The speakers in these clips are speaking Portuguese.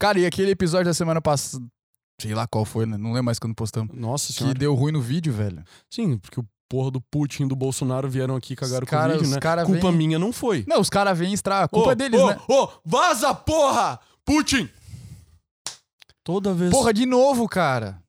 Cara, e aquele episódio da semana passada. Sei lá qual foi, né? Não lembro mais quando postamos. Nossa Que senhora. deu ruim no vídeo, velho. Sim, porque o porra do Putin e do Bolsonaro vieram aqui e cagaram Os cara- com o vídeo, os né? cara Culpa vem- minha não foi. Não, os caras vêm estragar. A culpa é deles, ô, né? Ô, vaza, porra! Putin! Toda vez. Porra, de novo, cara.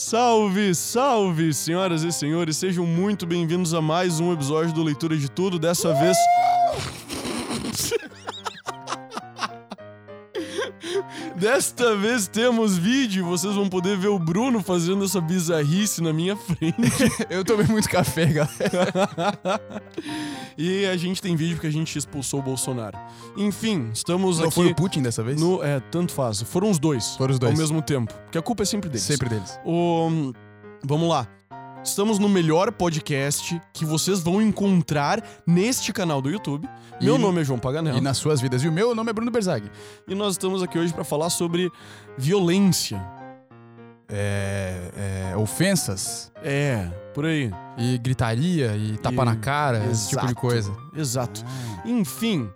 Salve, salve, senhoras e senhores, sejam muito bem-vindos a mais um episódio do Leitura de Tudo. Dessa vez. Desta vez temos vídeo, vocês vão poder ver o Bruno fazendo essa bizarrice na minha frente. Eu tomei muito café, galera. e a gente tem vídeo porque a gente expulsou o Bolsonaro. Enfim, estamos Não aqui foi o Putin dessa vez? no. É, tanto faz. Foram os dois. Foram os dois. Ao mesmo tempo. Porque a culpa é sempre deles. Sempre deles. O... Vamos lá. Estamos no melhor podcast que vocês vão encontrar neste canal do YouTube. Meu E- nome é João Paganel E e, nas suas vidas. E o meu nome é Bruno Berzag. nós estamos aqui hoje para falar sobre violência. É, é, ofensas É, por aí. e gritaria e tapa E- na cara, esse tipo de Exato. coisa. Exato. Enfim,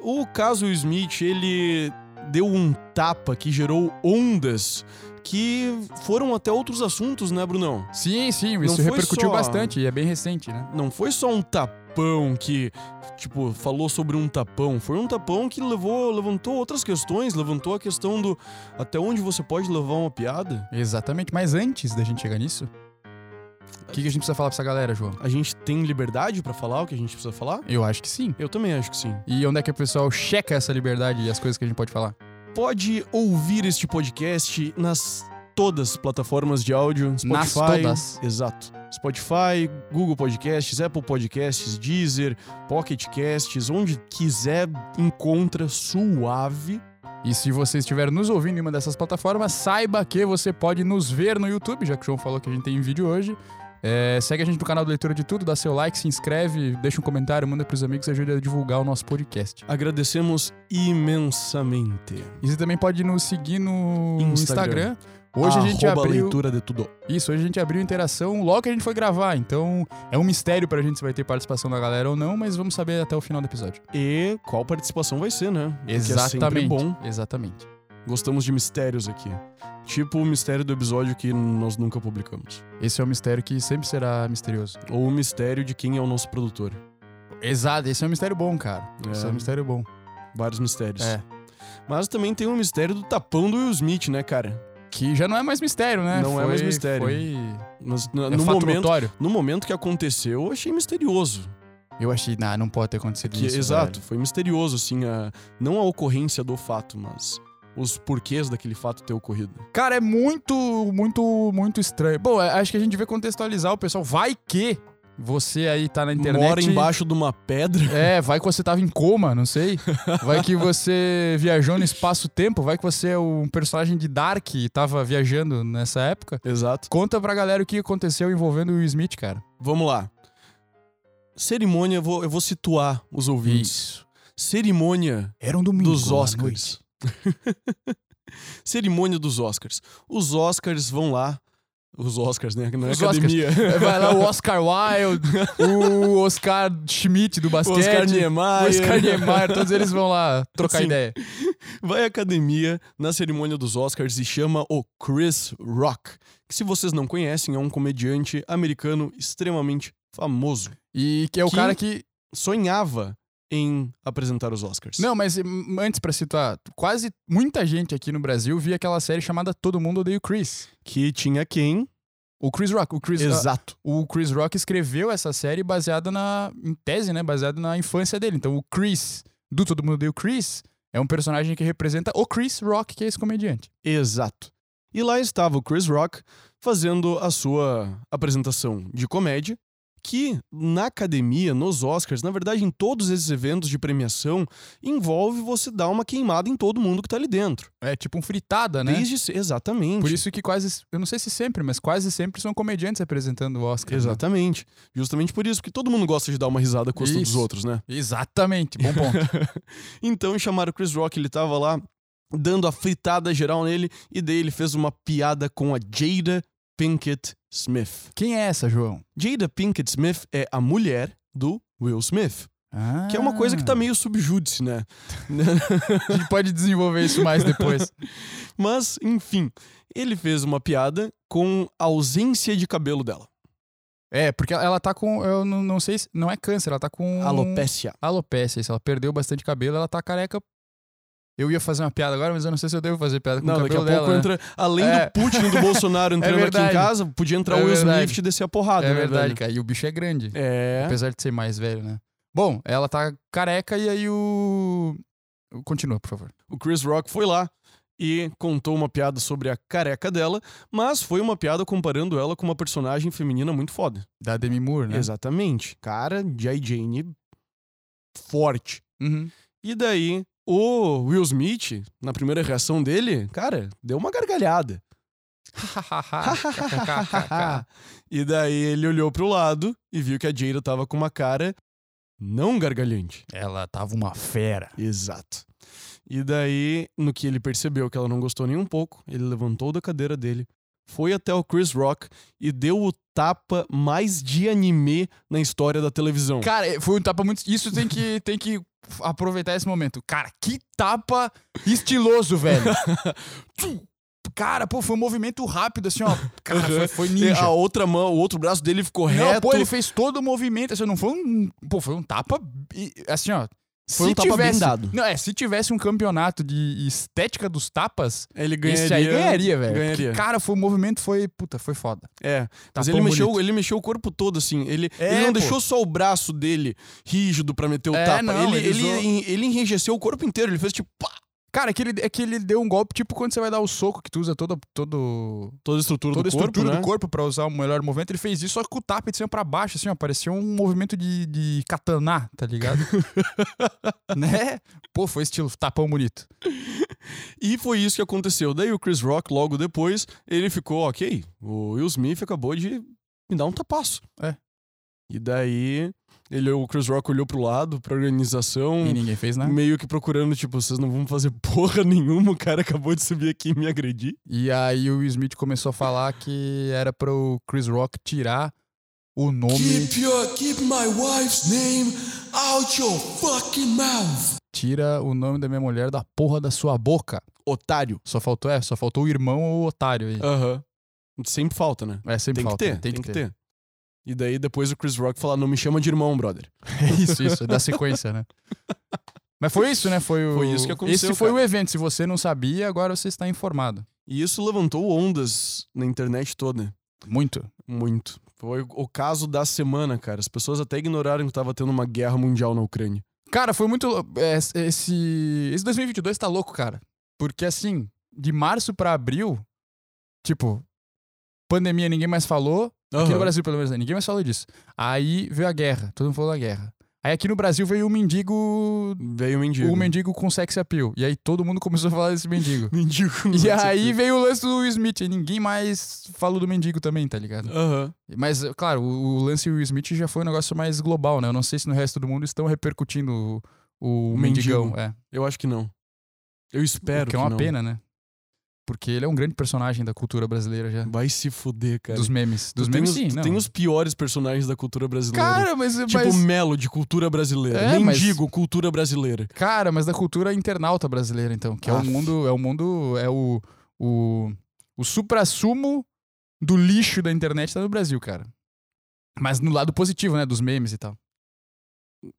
o caso Smith, ele deu um tapa que gerou ondas que foram até outros assuntos, né, Brunão? Sim, sim, isso repercutiu só- bastante e é bem recente, né? não foi só um tapão que, tipo, falou sobre um tapão. Foi um tapão que levou, levantou outras questões, levantou a questão do até onde você pode levar uma piada. Exatamente. Mas antes da gente chegar nisso, o que, que a gente precisa falar pra essa galera, João? A gente tem liberdade pra falar o que a gente precisa falar? Eu acho que sim. Eu também acho que sim. E onde é que o pessoal checa essa liberdade e as coisas que a gente pode falar? Pode ouvir este podcast nas todas as plataformas de áudio, Spotify, Nas todas. exato. Spotify, Google Podcasts, Apple Podcasts, Deezer, Pocket Casts, onde quiser encontra suave. E se você estiver nos ouvindo em uma dessas plataformas, saiba que você pode nos ver no YouTube, já que o João falou que a gente tem vídeo hoje. É, segue a gente no canal do Leitura de Tudo, dá seu like, se inscreve, deixa um comentário, manda pros amigos e ajuda a divulgar o nosso podcast. Agradecemos imensamente. E você também pode nos seguir no Instagram. Instagram. Hoje a gente Arroba abriu. leitura de tudo. Isso, hoje a gente abriu interação logo que a gente foi gravar. Então é um mistério pra gente se vai ter participação da galera ou não, mas vamos saber até o final do episódio. E qual participação vai ser, né? Porque É Exatamente. bom. Exatamente. Gostamos de mistérios aqui. Tipo o mistério do episódio que nós nunca publicamos. Esse é um mistério que sempre será misterioso. Ou o mistério de quem é o nosso produtor. Exato, esse é um mistério bom, cara. Esse é um mistério bom. Vários mistérios. É. Mas também tem o mistério do tapão do Will Smith, né, cara? Que já não é mais mistério, né? Não é Foi- mais mistério. Foi. Mas, no, É no momento, no momento que aconteceu, eu achei misterioso. Eu achei, nah, não pode ter acontecido Que- isso. exato, velho. foi misterioso, assim, a, não a ocorrência do fato, mas os porquês daquele fato ter ocorrido. Cara, é muito, muito, muito estranho. Bom, é, acho que a gente devia contextualizar o pessoal. Vai que você aí tá na internet. Mora embaixo de uma pedra. É, vai que você tava em coma, não sei. Vai que você viajou no espaço-tempo, vai que você é um personagem de Dark e tava viajando nessa época. Exato. Conta pra galera o que aconteceu envolvendo o Will Smith, cara. Vamos lá. Cerimônia, eu vou, eu vou situar os ouvintes. Isso. Cerimônia Era um domingo. dos Oscars. Cerimônia dos Oscars. Os Oscars vão lá. Os Oscars, né? Não é Os academia. noite. Vai lá o Oscar Wilde, o Oscar Schmidt do O basquete. Oscar O Niemeyer. Oscar Niemeyer, todos eles vão lá trocar Sim. ideia. Vai à academia na cerimônia dos Oscars e chama o Chris Rock, que se vocês não conhecem, é um comediante americano extremamente famoso. E que é o Que- cara que. Sonhava em apresentar os Oscars. Não, mas hum, antes pra situar, quase muita gente aqui no Brasil via aquela série chamada Todo Mundo Odeia o Chris. Que tinha quem? O Chris Rock. O Chris, Exato. o Chris Rock escreveu essa série baseada na. em tese, né? Baseada na infância dele. Então o Chris, do Todo Mundo Odeia o Chris, é um personagem que representa o Chris Rock, que é esse comediante. Exato. E lá estava o Chris Rock fazendo a sua apresentação de comédia, que na academia, nos Oscars, na verdade em todos esses eventos de premiação, envolve você dar uma queimada em todo mundo que tá ali dentro. É tipo um fritada, né? Desde exatamente. Por isso que quase. Eu não sei se sempre, mas quase sempre são comediantes apresentando o Oscar. né? Exatamente. Justamente por isso, porque todo mundo gosta de dar uma risada à custa dos Isso. outros, né? Exatamente, bom ponto. Então chamaram o Chris Rock, ele tava lá dando a fritada geral nele, e daí ele fez uma piada com a Jada Pinkett Smith. Quem é essa, João? Jada Pinkett Smith é a mulher do Will Smith. Ah, Que é uma coisa que tá meio subjúdice, né? A gente pode desenvolver isso mais depois. Mas, enfim, ele fez uma piada com a ausência de cabelo dela. É, porque ela tá com. Eu não, não sei se. Não é câncer, ela tá com. Alopécia. Alopécia, isso. Ela perdeu bastante cabelo, ela tá careca. Eu ia fazer uma piada agora, mas eu não sei se eu devo fazer piada com Não, o daqui a cabelo pouco dela. né? entra. Além É. do Putin e do Bolsonaro entrando aqui em casa, podia entrar É o Will. Smith e descer a porrada, É né, verdade, velho? cara. E o bicho é grande. É. Apesar de ser mais velho, né? Bom, ela tá careca e aí o. Continua, por favor. O Chris Rock foi lá e contou uma piada sobre a careca dela, mas foi uma piada comparando ela com uma personagem feminina muito foda. Da Demi Moore, né? Exatamente. Cara, J. Jane forte. Uhum. E daí, o Will Smith, na primeira reação dele, cara, deu uma gargalhada. e daí ele olhou pro lado e viu que a Jada tava com uma cara não gargalhante. ela tava uma fera. Exato. E daí, no que ele percebeu que ela não gostou nem um pouco, ele levantou da cadeira dele, foi até o Chris Rock e deu o tapa mais de anime na história da televisão. Cara, foi um tapa muito. Isso tem que, tem que aproveitar esse momento. Cara, que tapa estiloso, velho. Cara, pô, foi um movimento rápido, assim, ó. Cara, foi, foi ninja. a outra mão, o outro braço dele ficou Não, reto. pô, ele fez todo o movimento, assim, não foi um. Pô, foi um tapa. Assim, ó. Foi se um tapa tivesse. Não, é, se tivesse um campeonato de estética dos tapas, Ele ganharia. esse aí ganharia, velho. ganharia. Porque, cara, foi, o movimento foi. Puta, foi foda. É, mas Tapão ele mexeu, ele mexeu o corpo todo, assim. Ele, É, ele não pô. deixou só o braço dele rígido pra meter o É, tapa. não, ele, ele ele, ele enrijeceu o corpo inteiro. Ele fez tipo, pá, Cara, é que, ele, é que ele deu um golpe, tipo, quando você vai dar o soco, que tu usa todo, todo, toda a estrutura toda a do corpo, estrutura né? do corpo pra usar o melhor movimento, ele fez isso, só que com o tapa de cima pra baixo, assim, ó, parecia um movimento de, de katana, tá ligado? né? Pô, foi estilo tapão bonito. E foi isso que aconteceu. Daí o Chris Rock, logo depois, ele ficou, ok, o Will Smith acabou de me dar um tapaço. É. E daí, ele, o Chris Rock olhou pro lado, pra organização, E ninguém fez nada. meio que procurando, tipo, vocês não vão fazer porra nenhuma, o cara acabou de subir aqui e me agredir. E aí o Smith começou a falar que era pro Chris Rock tirar o nome, Keep your keep my wife's name out your fucking mouth. tira o nome da minha mulher da porra da sua boca. Otário. Só faltou, é, só faltou o irmão ou o otário aí. Aham. Sempre falta, né? É, sempre tem falta, que ter, né? tem, que ter. E daí depois o Chris Rock falar, não me chama de irmão, brother. Isso, isso, é da sequência, né? Mas foi isso, né? Foi, o... Foi isso que aconteceu, Esse foi cara. o evento. Se você não sabia, agora você está informado. E isso levantou ondas na internet toda. Muito. Muito. Foi o caso da semana, cara. As pessoas até ignoraram que tava tendo uma guerra mundial na Ucrânia. Cara, foi muito. é, Esse, esse 2022 tá louco, cara. Porque assim, de março pra abril, tipo, pandemia ninguém mais falou. Aqui no. Brasil, pelo menos, né? ninguém mais falou disso. Aí veio a guerra, todo mundo falou da guerra. Aí aqui no Brasil veio o mendigo. Veio o mendigo. O mendigo com sex appeal. E aí todo mundo começou a falar desse mendigo. Mendigo. E aí veio o lance do Will Smith. E ninguém mais falou do mendigo também, tá ligado? Aham. Mas, claro, o, o lance Will Smith já foi um negócio mais global, né? Eu não sei se no resto do mundo estão repercutindo o, o O mendigão. É. Eu acho que não. Eu espero que que é uma pena, né? Porque ele é um grande personagem da cultura brasileira já. Vai se fuder, cara. Dos memes. Dos Tu memes, tem os, sim. não. tem os piores personagens da cultura brasileira. Cara, mas... tipo mas... Melo de cultura brasileira. É, mas- Mendigo, cultura brasileira. Cara, mas da cultura internauta brasileira, então. Que é o Aff. mundo... É o mundo... É o... O, o supra-sumo do lixo da internet tá no Brasil, cara. Mas no lado positivo, né? Dos memes e tal.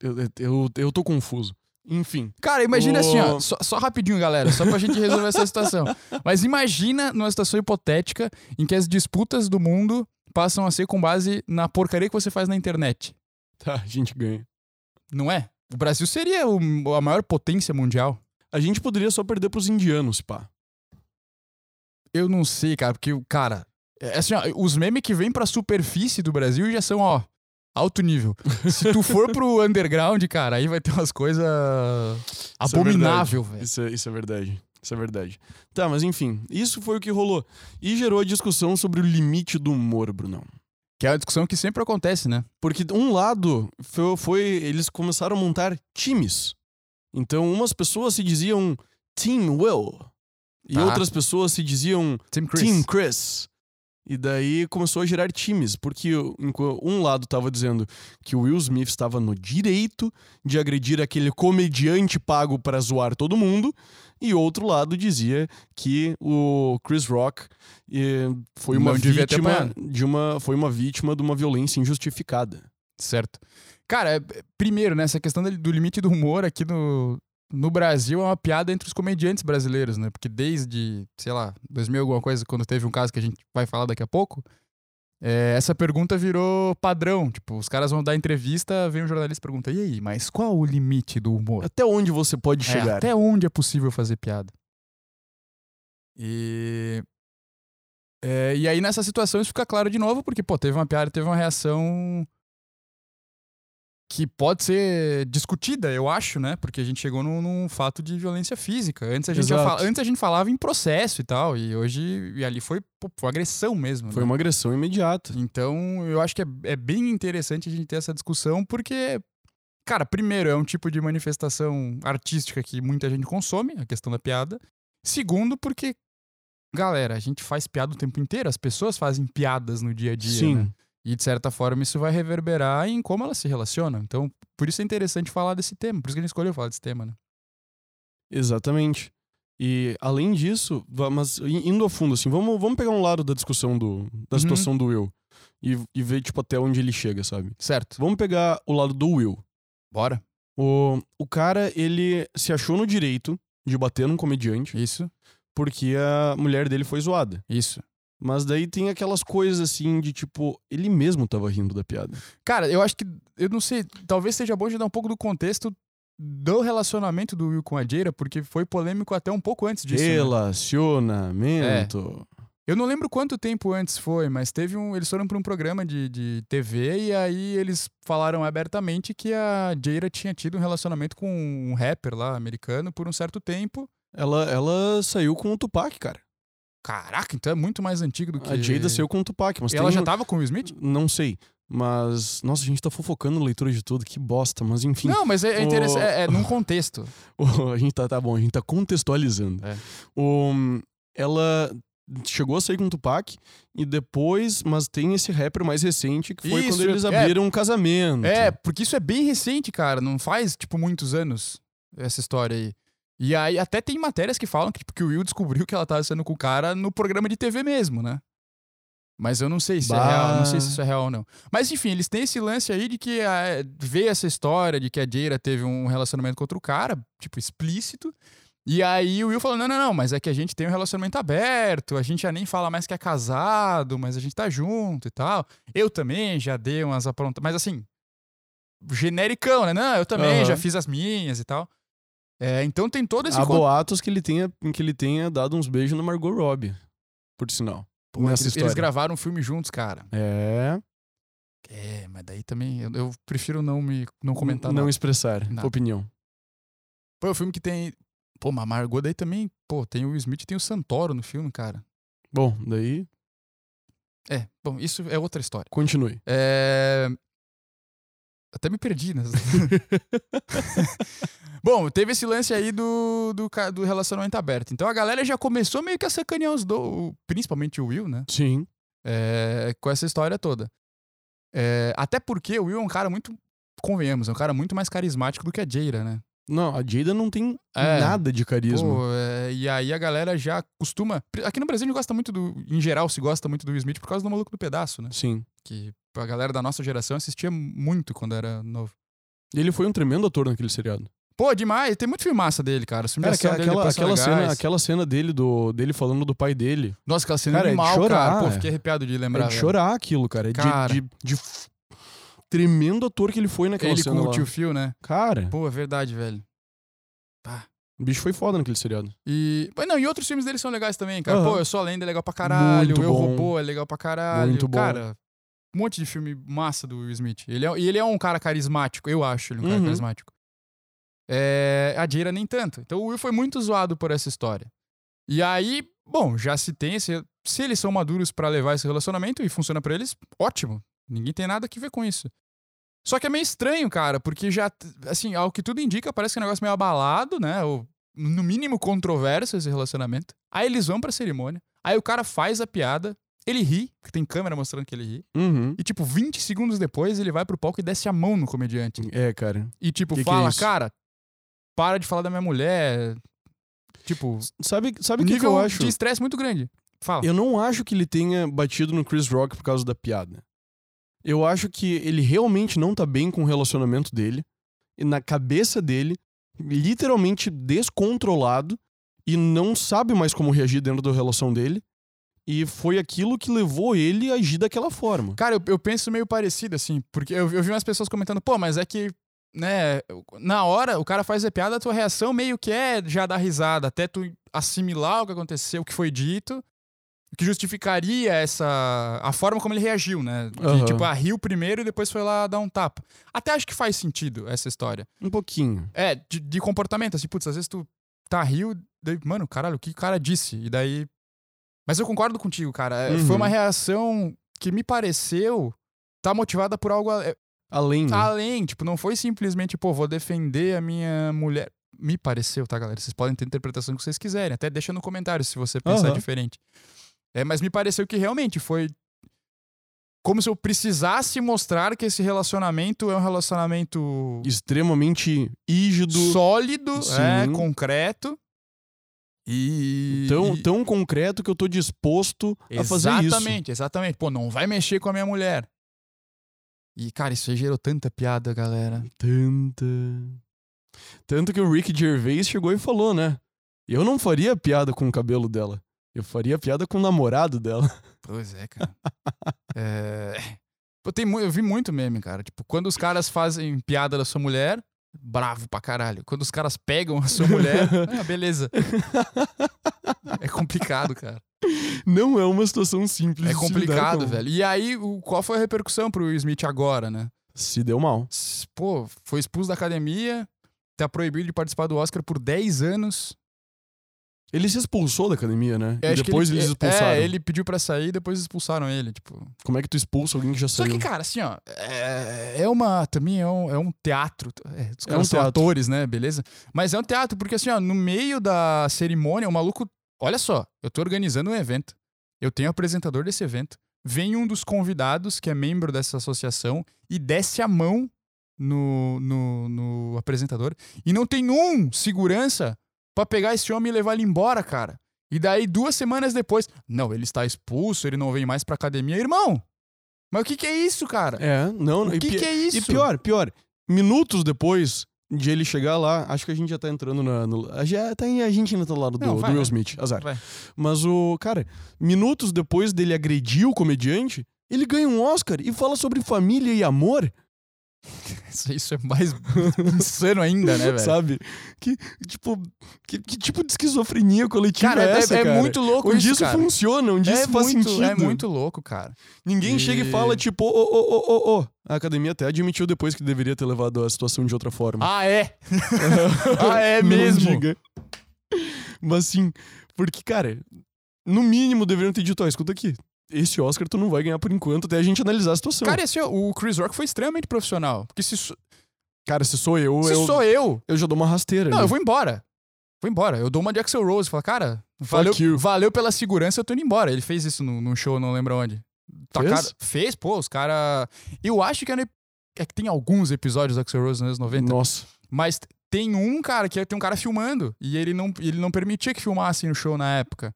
Eu, eu, eu tô confuso. Enfim. Cara, imagina Ô. assim, ó, só, só rapidinho, galera, só pra gente resolver essa situação. Mas imagina numa situação hipotética em que as disputas do mundo passam a ser com base na porcaria que você faz na internet. Tá, a gente ganha. Não é? O Brasil seria o- a maior potência mundial. A gente poderia só perder pros indianos, pá. Eu não sei, cara, porque, cara, é assim, ó, os memes que vêm pra superfície do Brasil já são, ó, alto nível. Se tu for pro underground, cara, aí vai ter umas coisas abominável, velho. Isso é, isso é verdade. Isso é verdade. Tá, mas enfim, isso foi o que rolou. E gerou a discussão sobre o limite do humor, Brunão. Que é uma discussão que sempre acontece, né? Porque um lado foi, foi- eles começaram a montar times. Então, umas pessoas se diziam Team Will e Tá. outras pessoas se diziam Tim Chris. Team Chris. E daí começou a gerar times, porque um lado tava dizendo que o Will Smith estava no direito de agredir aquele comediante pago para zoar todo mundo, e outro lado dizia que o Chris Rock eh, foi uma Não vítima de uma foi uma vítima de uma violência injustificada. Certo. Cara, é- primeiro, né, essa questão do do limite do humor aqui no, no Brasil é uma piada entre os comediantes brasileiros, né? Porque desde, sei lá, 2000 alguma coisa, quando teve um caso que a gente vai falar daqui a pouco, é, essa pergunta virou padrão. Tipo, os caras vão dar entrevista, vem um jornalista e pergunta, e aí, mas qual o limite do humor? Até onde você pode É, chegar? até onde é possível fazer piada? E. é, e aí, nessa situação, isso fica claro de novo, porque, pô, teve uma piada, teve uma reação que pode ser discutida, eu acho, né? Porque a gente chegou num, num fato de violência física. Antes a, gente fala- antes a gente falava em processo e tal, e hoje. E ali foi, pô, foi agressão mesmo. Foi né? uma agressão imediata. Então, eu acho que é, é bem interessante a gente ter essa discussão, porque, cara, primeiro, é um tipo de manifestação artística que muita gente consome, a questão da piada. Segundo, porque, galera, a gente faz piada o tempo inteiro, as pessoas fazem piadas no dia a dia. Sim. né? E, de certa forma, isso vai reverberar em como elas se relacionam. Então, por isso é interessante falar desse tema, por isso que a gente escolheu falar desse tema, né? Exatamente. E além disso, mas indo a fundo, assim, vamos, vamos pegar um lado da discussão do, da Uhum. situação do Will e, e ver, tipo, até onde ele chega, sabe? Certo. Vamos pegar o lado do Will. Bora. O, o cara, ele se achou no direito de bater num comediante Isso, porque a mulher dele foi zoada. isso. Mas daí tem aquelas coisas assim de tipo, ele mesmo tava rindo da piada. Cara, eu acho que. Eu não sei. Talvez seja bom de dar um pouco do contexto do relacionamento do Will com a Jaira, porque foi polêmico até um pouco antes disso. né? Relacionamento. Eu não lembro quanto tempo antes foi, mas teve um. Eles foram para um programa de, de TV e aí eles falaram abertamente que a Jaira tinha tido um relacionamento com um rapper lá americano por um certo tempo. Ela, ela saiu com o Tupac, cara. Caraca, então é muito mais antigo do que. A Jada saiu com o Tupac, mas Ela já tava com o Smith? Não sei. Mas, nossa, a gente tá fofocando leitura de tudo, que bosta. Mas enfim, Não, mas é, é o- interessante. É, é num contexto. o- a gente tá, tá bom, a gente tá contextualizando. É. O, ela chegou a sair com o Tupac e depois, mas tem esse rapper mais recente que foi Isso, quando eles é. abriram um casamento. É, porque isso é bem recente, cara. Não faz, tipo, muitos anos essa história aí. E aí até tem matérias que falam que, tipo, que o Will descobriu que ela tava saindo com o cara no programa de TV mesmo, né? Mas eu não sei se é Bah. real, não sei se isso é real ou não. Mas enfim, eles têm esse lance aí de que ah, vê essa história de que a Jaira teve um relacionamento com outro cara, tipo, explícito. E aí o Will falou: não, não, não, mas é que a gente tem um relacionamento aberto, a gente já nem fala mais que é casado, mas a gente tá junto e tal. Eu também já dei umas aprontadas. Mas assim, genericão, né? Não, eu também Aham. já fiz as minhas e tal. É, então tem todo esse Há boatos que ele, tenha, que ele tenha dado uns beijos na Margot Robbie, por sinal. Pô, nessa eles, história. eles gravaram um filme juntos, cara. É. É, mas daí também eu, eu prefiro não me não comentar não nada. expressar Nada. opinião. Pô, é um filme que tem. Pô, mas a Margot daí também. Pô, tem o Will Smith e tem o Santoro no filme, cara. Bom, daí, É, bom, isso é outra história. continue. É. Até me perdi, né? Bom, teve esse lance aí do, do, do relacionamento aberto. Então a galera já começou meio que a sacanear os dois, principalmente o Will, né? Sim. É, com essa história toda. É, até porque o Will é um cara muito, convenhamos, é um cara muito mais carismático do que a Jaira, né? Não, a Jada não tem É. nada de carisma. Pô, é, e aí a galera já costuma. Aqui no Brasil a gente gosta muito do. Em geral, se gosta muito do Will Smith por causa do maluco do pedaço, né? Sim. Que a galera da nossa geração assistia muito quando era novo. E ele foi um tremendo ator naquele seriado. Pô, demais. Tem muito filme massa dele, cara. Cara, de aquela, dele aquela, cena, aquela cena dele, do, dele falando do pai dele. Nossa, aquela cena Cara, é de animal, chorar, cara. Pô, é. fiquei arrepiado de lembrar. é de velho. chorar aquilo, cara. É de- Cara. De, de f- tremendo ator que ele foi naquela Ele cena com o tio Phil, né? Cara, Pô, é verdade, velho. o bicho foi foda naquele seriado. E. Mas não, e outros filmes dele são legais também, cara. Aham. Pô, Eu Sou Lenda é legal pra caralho. Muito Eu bom. Robô é legal pra caralho. Muito bom. Cara, um monte de filme massa do Will Smith. Ele é, e ele é um cara carismático, eu acho ele um cara Uhum. carismático. É, a Jaira nem tanto. Então o Will foi muito zoado por essa história. E aí, bom, já se tem esse. Se eles são maduros pra levar esse relacionamento e funciona pra eles, ótimo. Ninguém tem nada que ver com isso. Só que é meio estranho, cara, porque já, assim, ao que tudo indica, parece que é um negócio meio abalado, né? Ou, no mínimo controverso esse relacionamento. Aí eles vão pra cerimônia. Aí o cara faz a piada. Ele ri, porque tem câmera mostrando que ele ri. Uhum. E, tipo, 20 segundos depois, ele vai pro palco e desce a mão no comediante. É, cara. E, tipo, Que que é fala, cara, para de falar da minha mulher. Tipo, Sabe, sabe o que, que nível eu acho? de estresse muito grande. Fala. Eu não acho que ele tenha batido no Chris Rock por causa da piada. Eu acho que ele realmente não tá bem com o relacionamento dele. E na cabeça dele, literalmente descontrolado. E não sabe mais como reagir dentro da relação dele. E foi aquilo que levou ele a agir daquela forma. Cara, eu, eu penso meio parecido, assim, porque eu, eu vi umas pessoas comentando, pô, mas é que, né, na hora o cara faz a piada, a tua reação meio que é já dar risada, até tu assimilar o que aconteceu, o que foi dito, o que justificaria essa. a forma como ele reagiu, né? Que, Aham. tipo, ah, riu primeiro e depois foi lá dar um tapa. Até acho que faz sentido essa história. Um pouquinho. É, de, de comportamento, assim, putz, às vezes tu tá riu, daí, mano, caralho, o que o cara disse? E daí. Mas eu concordo contigo, cara. É, Foi Uhum. uma reação que me pareceu tá motivada por algo a- é, Além. né? além. Tipo, não foi simplesmente, pô, vou defender a minha mulher. Me pareceu, tá, galera? Vocês podem ter a interpretação que vocês quiserem. Até deixa no comentário se você pensar Aham. diferente. É, mas me pareceu que realmente foi como se eu precisasse mostrar que esse relacionamento é um relacionamento Extremamente rígido. sólido, é, concreto. E. Tão, tão concreto que eu tô disposto a fazer isso. Exatamente, exatamente. Pô, não vai mexer com a minha mulher. E, cara, isso aí gerou tanta piada, galera. Tanta. Tanto que o Rick Gervais chegou e falou, né? Eu não faria piada com o cabelo dela. Eu faria piada com o namorado dela. Pois é, cara. é... Tem mu- eu vi muito meme, cara. Tipo, quando os caras fazem piada da sua mulher, bravo pra caralho. Quando os caras pegam a sua mulher, ah, beleza. É complicado, cara. Não é uma situação simples. É lidar complicado, com. velho. E aí, o- qual foi a repercussão pro Will Smith agora, né? Se deu mal. Pô, foi expulso da academia, tá proibido de participar do Oscar por 10 anos. Ele se expulsou da academia, né? Eu E depois ele, eles expulsaram. É, ele pediu pra sair e depois expulsaram ele, tipo. Como é que tu expulsa alguém que já Só saiu? que, cara, assim, ó, é, é uma. Também é um, é um teatro. É, os É caras um são teatro. atores, né? Beleza? Mas é um teatro, porque assim, ó, no meio da cerimônia, o maluco. Olha só, eu tô organizando um evento. Eu tenho o apresentador desse evento. Vem um dos convidados, que é membro dessa associação, e desce a mão no, no, no apresentador. E não tem um segurança pra pegar esse homem e levar ele embora, cara. E daí, duas semanas depois, não, ele está expulso, ele não vem mais pra academia. Irmão, mas o que, que é isso, cara? É, não. O e que, pi- que é isso? E pior, pior. Minutos depois de ele chegar lá, acho que a gente já tá entrando na. No, já tá, a gente ainda tá do lado do, Não, do vai, Will vai. Smith. Azar. Vai. Mas o. Cara, minutos depois dele agredir o comediante, ele ganha um Oscar e fala sobre família e amor, Isso, é mais insano ainda, né, velho? sabe? Que, tipo, que, que tipo de esquizofrenia coletiva Cara, é é, essa, é cara? muito louco Onde isso, isso cara. funciona, onde é isso faz muito, sentido. É muito louco, cara. Ninguém E- chega e fala, tipo, ô, ô, ô, ô, ô. A academia até admitiu depois que deveria ter levado a situação de outra forma. Ah, é? ah, é mesmo? Mas sim, porque, cara, no mínimo deveriam ter dito, ó, escuta aqui, esse Oscar tu não vai ganhar por enquanto até a gente analisar a situação. Cara, esse, o Chris Rock foi extremamente profissional. Porque se, Cara, se sou eu, se eu, sou eu, eu já dou uma rasteira. não, ali. eu vou embora. Vou embora. Eu dou uma de Axel Rose. Falo, cara, valeu, valeu pela segurança, eu tô indo embora. Ele fez isso num num show, não lembro onde. Tacaram- Fez? Fez, pô, os caras. Eu acho que é, é que tem alguns episódios do Axel Rose nos anos 90. Nossa. Mas tem um cara que tem um cara filmando e ele não, ele não permitia que filmassem no show na época.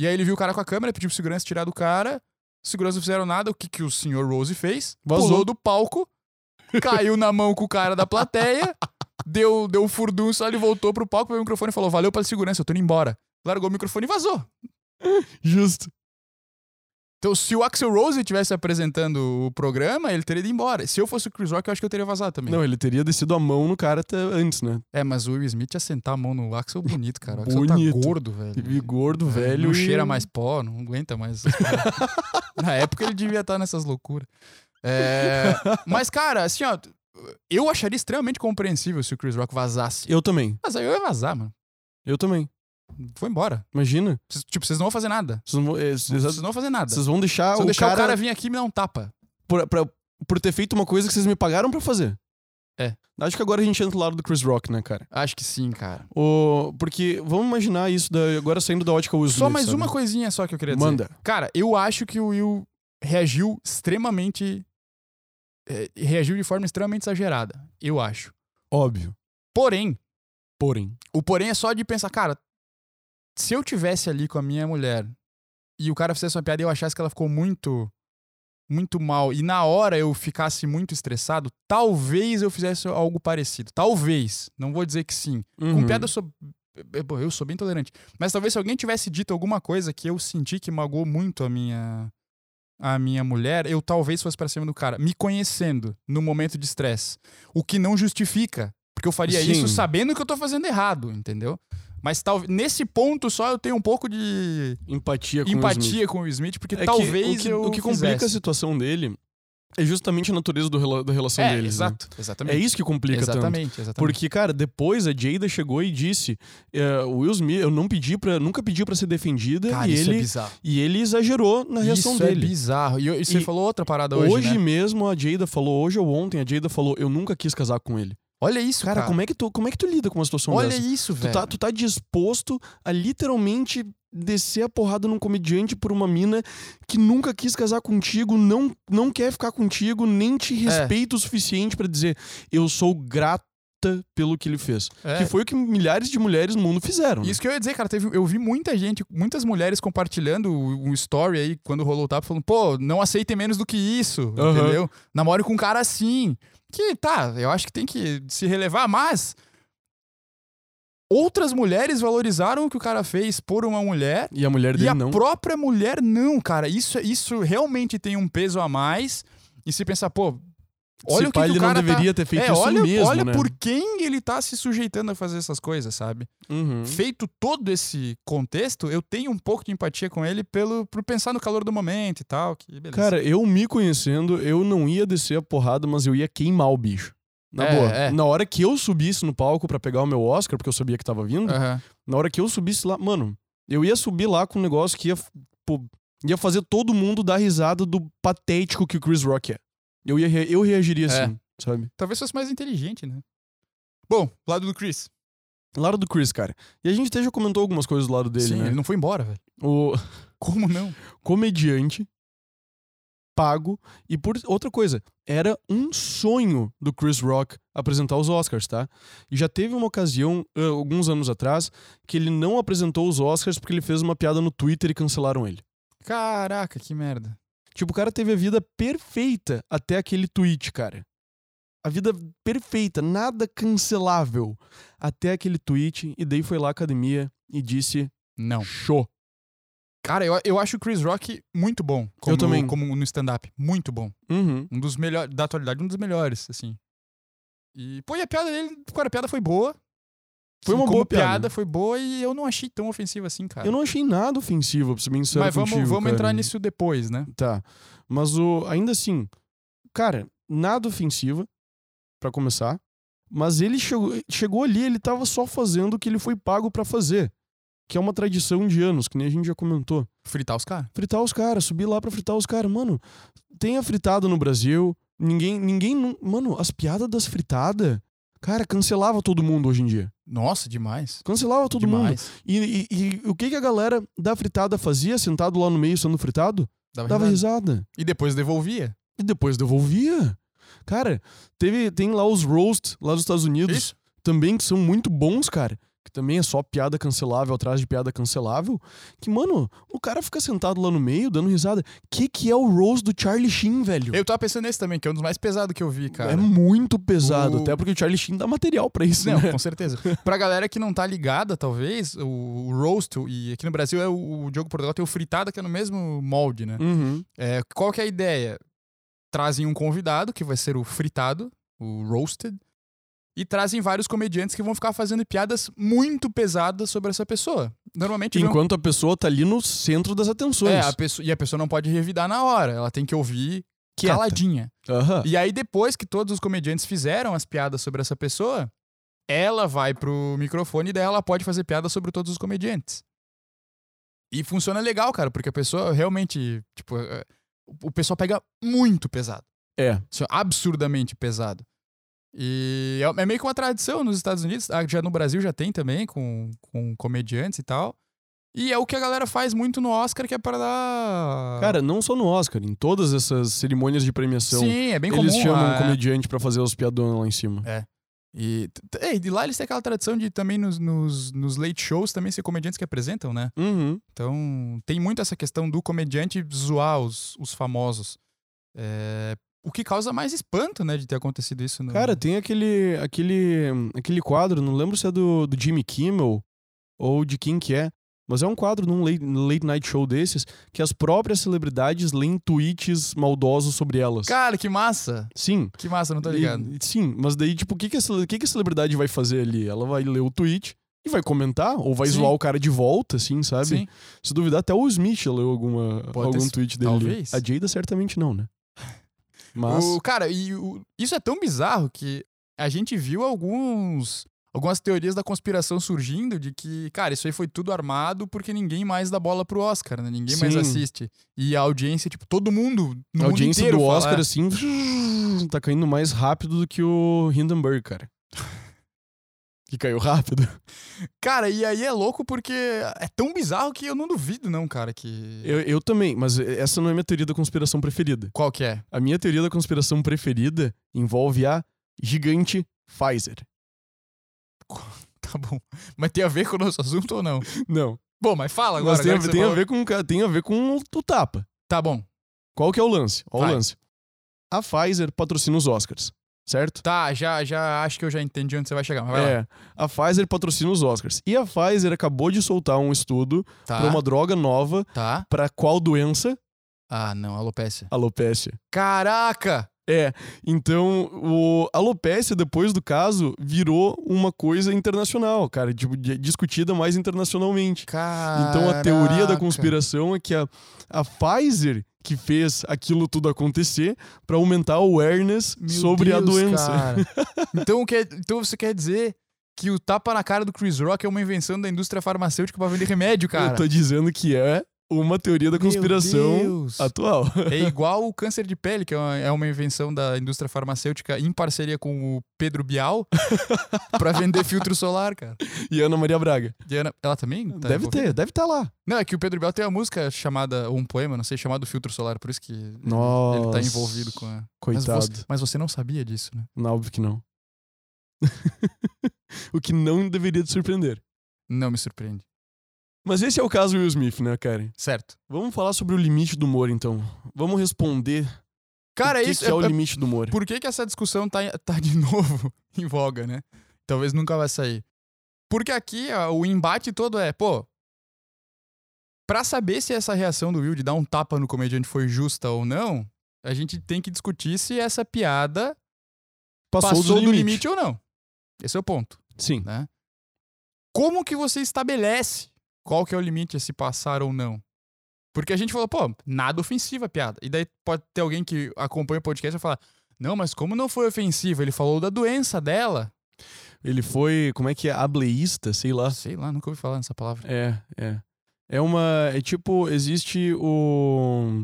E aí ele viu o cara com a câmera, pediu pro segurança tirar do cara. Os seguranças não fizeram nada. O que, que o senhor Rose fez? Vazou. Pulou do palco, caiu na mão com o cara da plateia, deu, deu um furdunço, ele voltou pro palco, pegou o microfone e falou: Valeu pela segurança, eu tô indo embora. Largou o microfone e vazou. Justo. Então, se o Axel Rose estivesse apresentando o programa, ele teria ido embora. Se eu fosse o Chris Rock, eu acho que eu teria vazado também. Não, ele teria descido a mão no cara até antes, né? É, mas o Will Smith ia sentar a mão no Axel bonito, cara. O Axel Bonito. tá gordo, velho. E gordo, É, velho. Não e- cheira mais pó, não aguenta mais. Na época ele devia estar nessas loucuras. É, mas, cara, assim, ó, eu acharia extremamente compreensível se o Chris Rock vazasse. Eu também. Mas aí eu ia vazar, mano. Eu também. Foi embora. Imagina. Vocês- Tipo, vocês não vão fazer nada. Vocês, não vão- é, não vão fazer nada. vocês vão deixar o deixar cara, o cara vir aqui e me dar um tapa. por, pra- por ter feito uma coisa que vocês me pagaram pra fazer. É. Acho que agora a gente entra do lado do Chris Rock, né, cara? Acho que sim, cara. O... Porque vamos imaginar isso da... agora saindo da ótica Will Só Smith, mais sabe? uma coisinha só que eu queria dizer. Manda. Cara, eu acho que o Will reagiu extremamente. é, reagiu de forma extremamente exagerada. Eu acho. Óbvio. Porém, Porém. o porém é só de pensar, cara, se eu tivesse ali com a minha mulher e o cara fizesse uma piada e eu achasse que ela ficou muito. Muito mal, e na hora eu ficasse muito estressado, talvez eu fizesse algo parecido. Talvez. Não vou dizer que sim. Com Uhum. piada eu sou. eu- sou bem tolerante. Mas talvez se alguém tivesse dito alguma coisa que eu senti que magoou muito a minha. A minha mulher, eu talvez fosse pra cima do cara, me conhecendo no momento de estresse. O que não justifica. Porque eu faria Sim. isso sabendo que eu tô fazendo errado, entendeu? Mas tal, nesse ponto só eu tenho um pouco de Empatia com o Will Smith. empatia com o Smith, porque É que talvez o que, eu. o que complica a fizesse. situação dele é justamente a natureza do da relação É, deles. né? exato, exatamente. É isso que complica tanto. exatamente, exatamente. Porque, cara, depois a Jada chegou e disse: é, o Will Smith, eu não pedi pra, nunca pedi pra ser defendida Cara, e, isso é ele, bizarro. e ele exagerou na reação isso é dele. bizarro. E, e você E falou outra parada hoje, Hoje né? mesmo a Jada falou, hoje ou ontem a Jada falou: eu nunca quis casar com ele. Olha isso, Cara, cara. como é que tu como é que tu lida com uma situação Olha dessa? isso, Tu velho. tá, tu tá disposto a literalmente descer a porrada num comediante por uma mina que nunca quis casar contigo, não, não quer ficar contigo, nem te respeita o suficiente pra dizer eu sou grata pelo que ele fez. É. Que foi o que milhares de mulheres no mundo fizeram. né? Isso que eu ia dizer, cara, teve, eu vi muita gente, muitas mulheres compartilhando um story aí quando rolou o tapa, falando, pô, não aceitem menos do que isso, Aham. entendeu? Namore com um cara assim. Que tá, eu acho que tem que se relevar, mas outras mulheres valorizaram o que o cara fez por uma mulher E a mulher e dele a não. própria mulher não, cara. Isso, isso realmente tem um peso a mais. E se pensar, pô, olha Se o que, pá, que ele o não cara tá- deveria ter feito é, isso olha, mesmo, olha né? por quem ele tá se sujeitando a fazer essas coisas, sabe? Uhum. Feito todo esse contexto, eu tenho um pouco de empatia com ele pelo por pensar no calor do momento e tal, que beleza. Cara, eu me conhecendo, eu não ia descer a porrada, mas eu ia queimar o bicho. Na É, boa. é. Na hora que eu subisse no palco pra pegar o meu Oscar, porque eu sabia que tava vindo, Aham. na hora que eu subisse lá, mano, eu ia subir lá com um negócio que ia, pô, ia fazer todo mundo dar risada do patético que o Chris Rock é. Eu, ia, re- eu reagiria É. assim, sabe? Talvez fosse mais inteligente, né? Bom, lado do Chris. Lado do Chris, cara. E a gente até já comentou algumas coisas do lado dele, Sim, né? ele não foi embora, velho. O Como não? comediante pago. E por outra coisa, era um sonho do Chris Rock apresentar os Oscars, tá? E já teve uma ocasião, ah, alguns anos atrás, que ele não apresentou os Oscars porque ele fez uma piada no Twitter e cancelaram ele. Caraca, que merda. Tipo, o cara teve a vida perfeita até aquele tweet, cara. A vida perfeita, nada cancelável. Até aquele tweet, e daí foi lá à academia e disse: Não. show. Cara, eu, eu acho o Chris Rock muito bom. Como, também. Como no stand-up. Muito bom. Uhum. Um dos melhores. Da atualidade, um dos melhores, assim. E, pô, e a piada dele, cara, a piada foi boa. Foi uma boa piada. foi boa e eu não achei tão ofensiva assim, cara. Eu não achei nada ofensivo, pra ser bem sincero Mas vamos, contigo, vamos cara. entrar nisso depois, né? Tá. Mas o ainda assim, cara, nada ofensiva, pra começar. Mas ele chegou, chegou ali, ele tava só fazendo o que ele foi pago pra fazer. Que é uma tradição de anos, que nem a gente já comentou. Fritar os caras. Fritar os caras, subir lá pra fritar os caras. Mano, tem a fritada no Brasil. Ninguém. ninguém Mano, as piadas das fritadas. Cara, cancelava todo mundo hoje em dia. Nossa, demais. Cancelava todo mundo. demais. E, e- e o que, que a galera da fritada fazia, sentado lá no meio sendo fritado? Dava, Dava risada. risada. E depois devolvia. E depois devolvia. Cara, teve, tem lá os roast lá dos Estados Unidos Isso. também que são muito bons, cara. Que também é só piada cancelável atrás de piada cancelável. Que, mano, o cara fica sentado lá no meio, dando risada. Que que é o roast do Charlie Sheen, velho? Eu tava pensando nesse também, que é um dos mais pesados que eu vi, cara. É muito pesado, O- até porque o Charlie Sheen dá material pra isso, Não, né? com certeza. pra galera que não tá ligada, talvez, o, o roast, e aqui no Brasil é o, o Diogo Portugal tem o fritada, que é no mesmo molde, né? Uhum. É, qual que é a ideia? Trazem um convidado, que vai ser o fritado, o roasted, e trazem vários comediantes que vão ficar fazendo piadas muito pesadas sobre essa pessoa. Normalmente vão- Enquanto a pessoa tá ali no centro das atenções. é, a pessoa, e a pessoa não pode revidar na hora, ela tem que ouvir Quieta. caladinha. Aham. E aí, depois que todos os comediantes fizeram as piadas sobre essa pessoa, ela vai pro microfone e daí ela pode fazer piada sobre todos os comediantes. E funciona legal, cara, porque a pessoa realmente, tipo, é, o pessoal pega muito pesado. É. Assim, absurdamente pesado. E é é meio que uma tradição nos Estados Unidos. Ah, Já no Brasil já tem também, com, com comediantes e tal. E é o que a galera faz muito no Oscar, que é para dar. Cara, não só no Oscar, em todas essas cerimônias de premiação, Sim, é bem eles comum. chamam um ah, comediante pra fazer os piadonas lá em cima. É, e de lá eles têm aquela tradição de também nos, nos, nos late shows também ser comediantes que apresentam, né? Uhum. Então tem muito essa questão do comediante zoar os, os famosos. É, o que causa mais espanto, né, de ter acontecido isso no. Cara, tem aquele, aquele, aquele quadro, não lembro se é do, do Jimmy Kimmel ou de quem que é, mas é um quadro num late, late night show desses que as próprias celebridades leem tweets maldosos sobre elas. Cara, que massa! Sim. Que massa, não tô E- ligado. sim, mas daí, tipo, o que, que, a, que, que a celebridade vai fazer ali? Ela vai ler o tweet e vai comentar, ou vai Sim. zoar o cara de volta, assim, sabe? Sim. Se duvidar, até o Smith leu alguma, Pode algum tweet dele. talvez. A Jada certamente não, né? Mas. O, cara, e o- isso é tão bizarro que a gente viu alguns algumas teorias da conspiração surgindo de que, cara, isso aí foi tudo armado porque ninguém mais dá bola pro Oscar, né? Ninguém mais Sim. assiste. E a audiência, tipo, todo mundo no a audiência mundo inteiro do fala, Oscar, "É, assim, tá caindo mais rápido do que o Hindenburg, cara. Que caiu rápido. Cara, e aí é louco porque é tão bizarro que eu não duvido, não, cara, que. Eu, eu também, mas essa não é a minha teoria da conspiração preferida. Qual que é? A minha teoria da conspiração preferida envolve a gigante Pfizer. Tá bom. Mas tem a ver com o nosso assunto ou não? Não. Bom, mas fala agora. mas tem, a, agora você tem a ver com, tem a ver com o, tapa. Tá bom. Qual que é o lance? Olha o lance. A Pfizer patrocina os Oscars, certo? Tá, já, já acho que eu já entendi onde você vai chegar. Mas vai lá. É, a Pfizer patrocina os Oscars. E a Pfizer acabou de soltar um estudo Tá. para uma droga nova Tá. para qual doença? Ah, não, alopecia. Alopécia. Caraca! É, então o alopécia depois do caso virou uma coisa internacional, cara, tipo, di- discutida mais internacionalmente. Caraca. Então a teoria da conspiração é que a, a Pfizer que fez aquilo tudo acontecer para aumentar o awareness Meu sobre a Deus, doença. cara. então, quer, então você quer dizer que o tapa na cara do Chris Rock é uma invenção da indústria farmacêutica pra vender remédio, cara? Eu tô dizendo que é uma teoria da conspiração atual. É igual o câncer de pele, que é uma, é uma invenção da indústria farmacêutica em parceria com o Pedro Bial pra vender filtro solar, cara. E Ana Maria Braga. E Ana- ela também? tá deve envolvida? ter, deve estar lá. Não, é que o Pedro Bial tem uma música chamada, ou um poema, não sei, chamado Filtro Solar, por isso que ele Nossa. tá envolvido com a. Mas Coitado. você, mas você não sabia disso, né? Não, óbvio que não. o que não deveria te surpreender. Não me surpreende. Mas esse é o caso Will Smith, né, Karen? Certo. Vamos falar sobre o limite do humor, então. Vamos responder Cara, o que, isso que é, o é- limite do humor. Por que, que essa discussão tá, tá de novo em voga, né? Talvez nunca vai sair. Porque aqui ó, o embate todo é, pô. Pra saber se essa reação do Will de dar um tapa no comediante foi justa ou não, a gente tem que discutir se essa piada Passou, passou, do, do limite. limite ou não. Esse é o ponto. Sim. né? Como que você estabelece qual que é o limite a se passar ou não? Porque a gente falou, pô, nada ofensiva a piada. E daí pode ter alguém que acompanha o podcast e falar, não, mas como não foi ofensiva? Ele falou da doença dela. Ele foi, como é que é? Ableísta, sei lá. Sei lá, nunca ouvi falar nessa palavra. É, é. É uma. É tipo, existe o.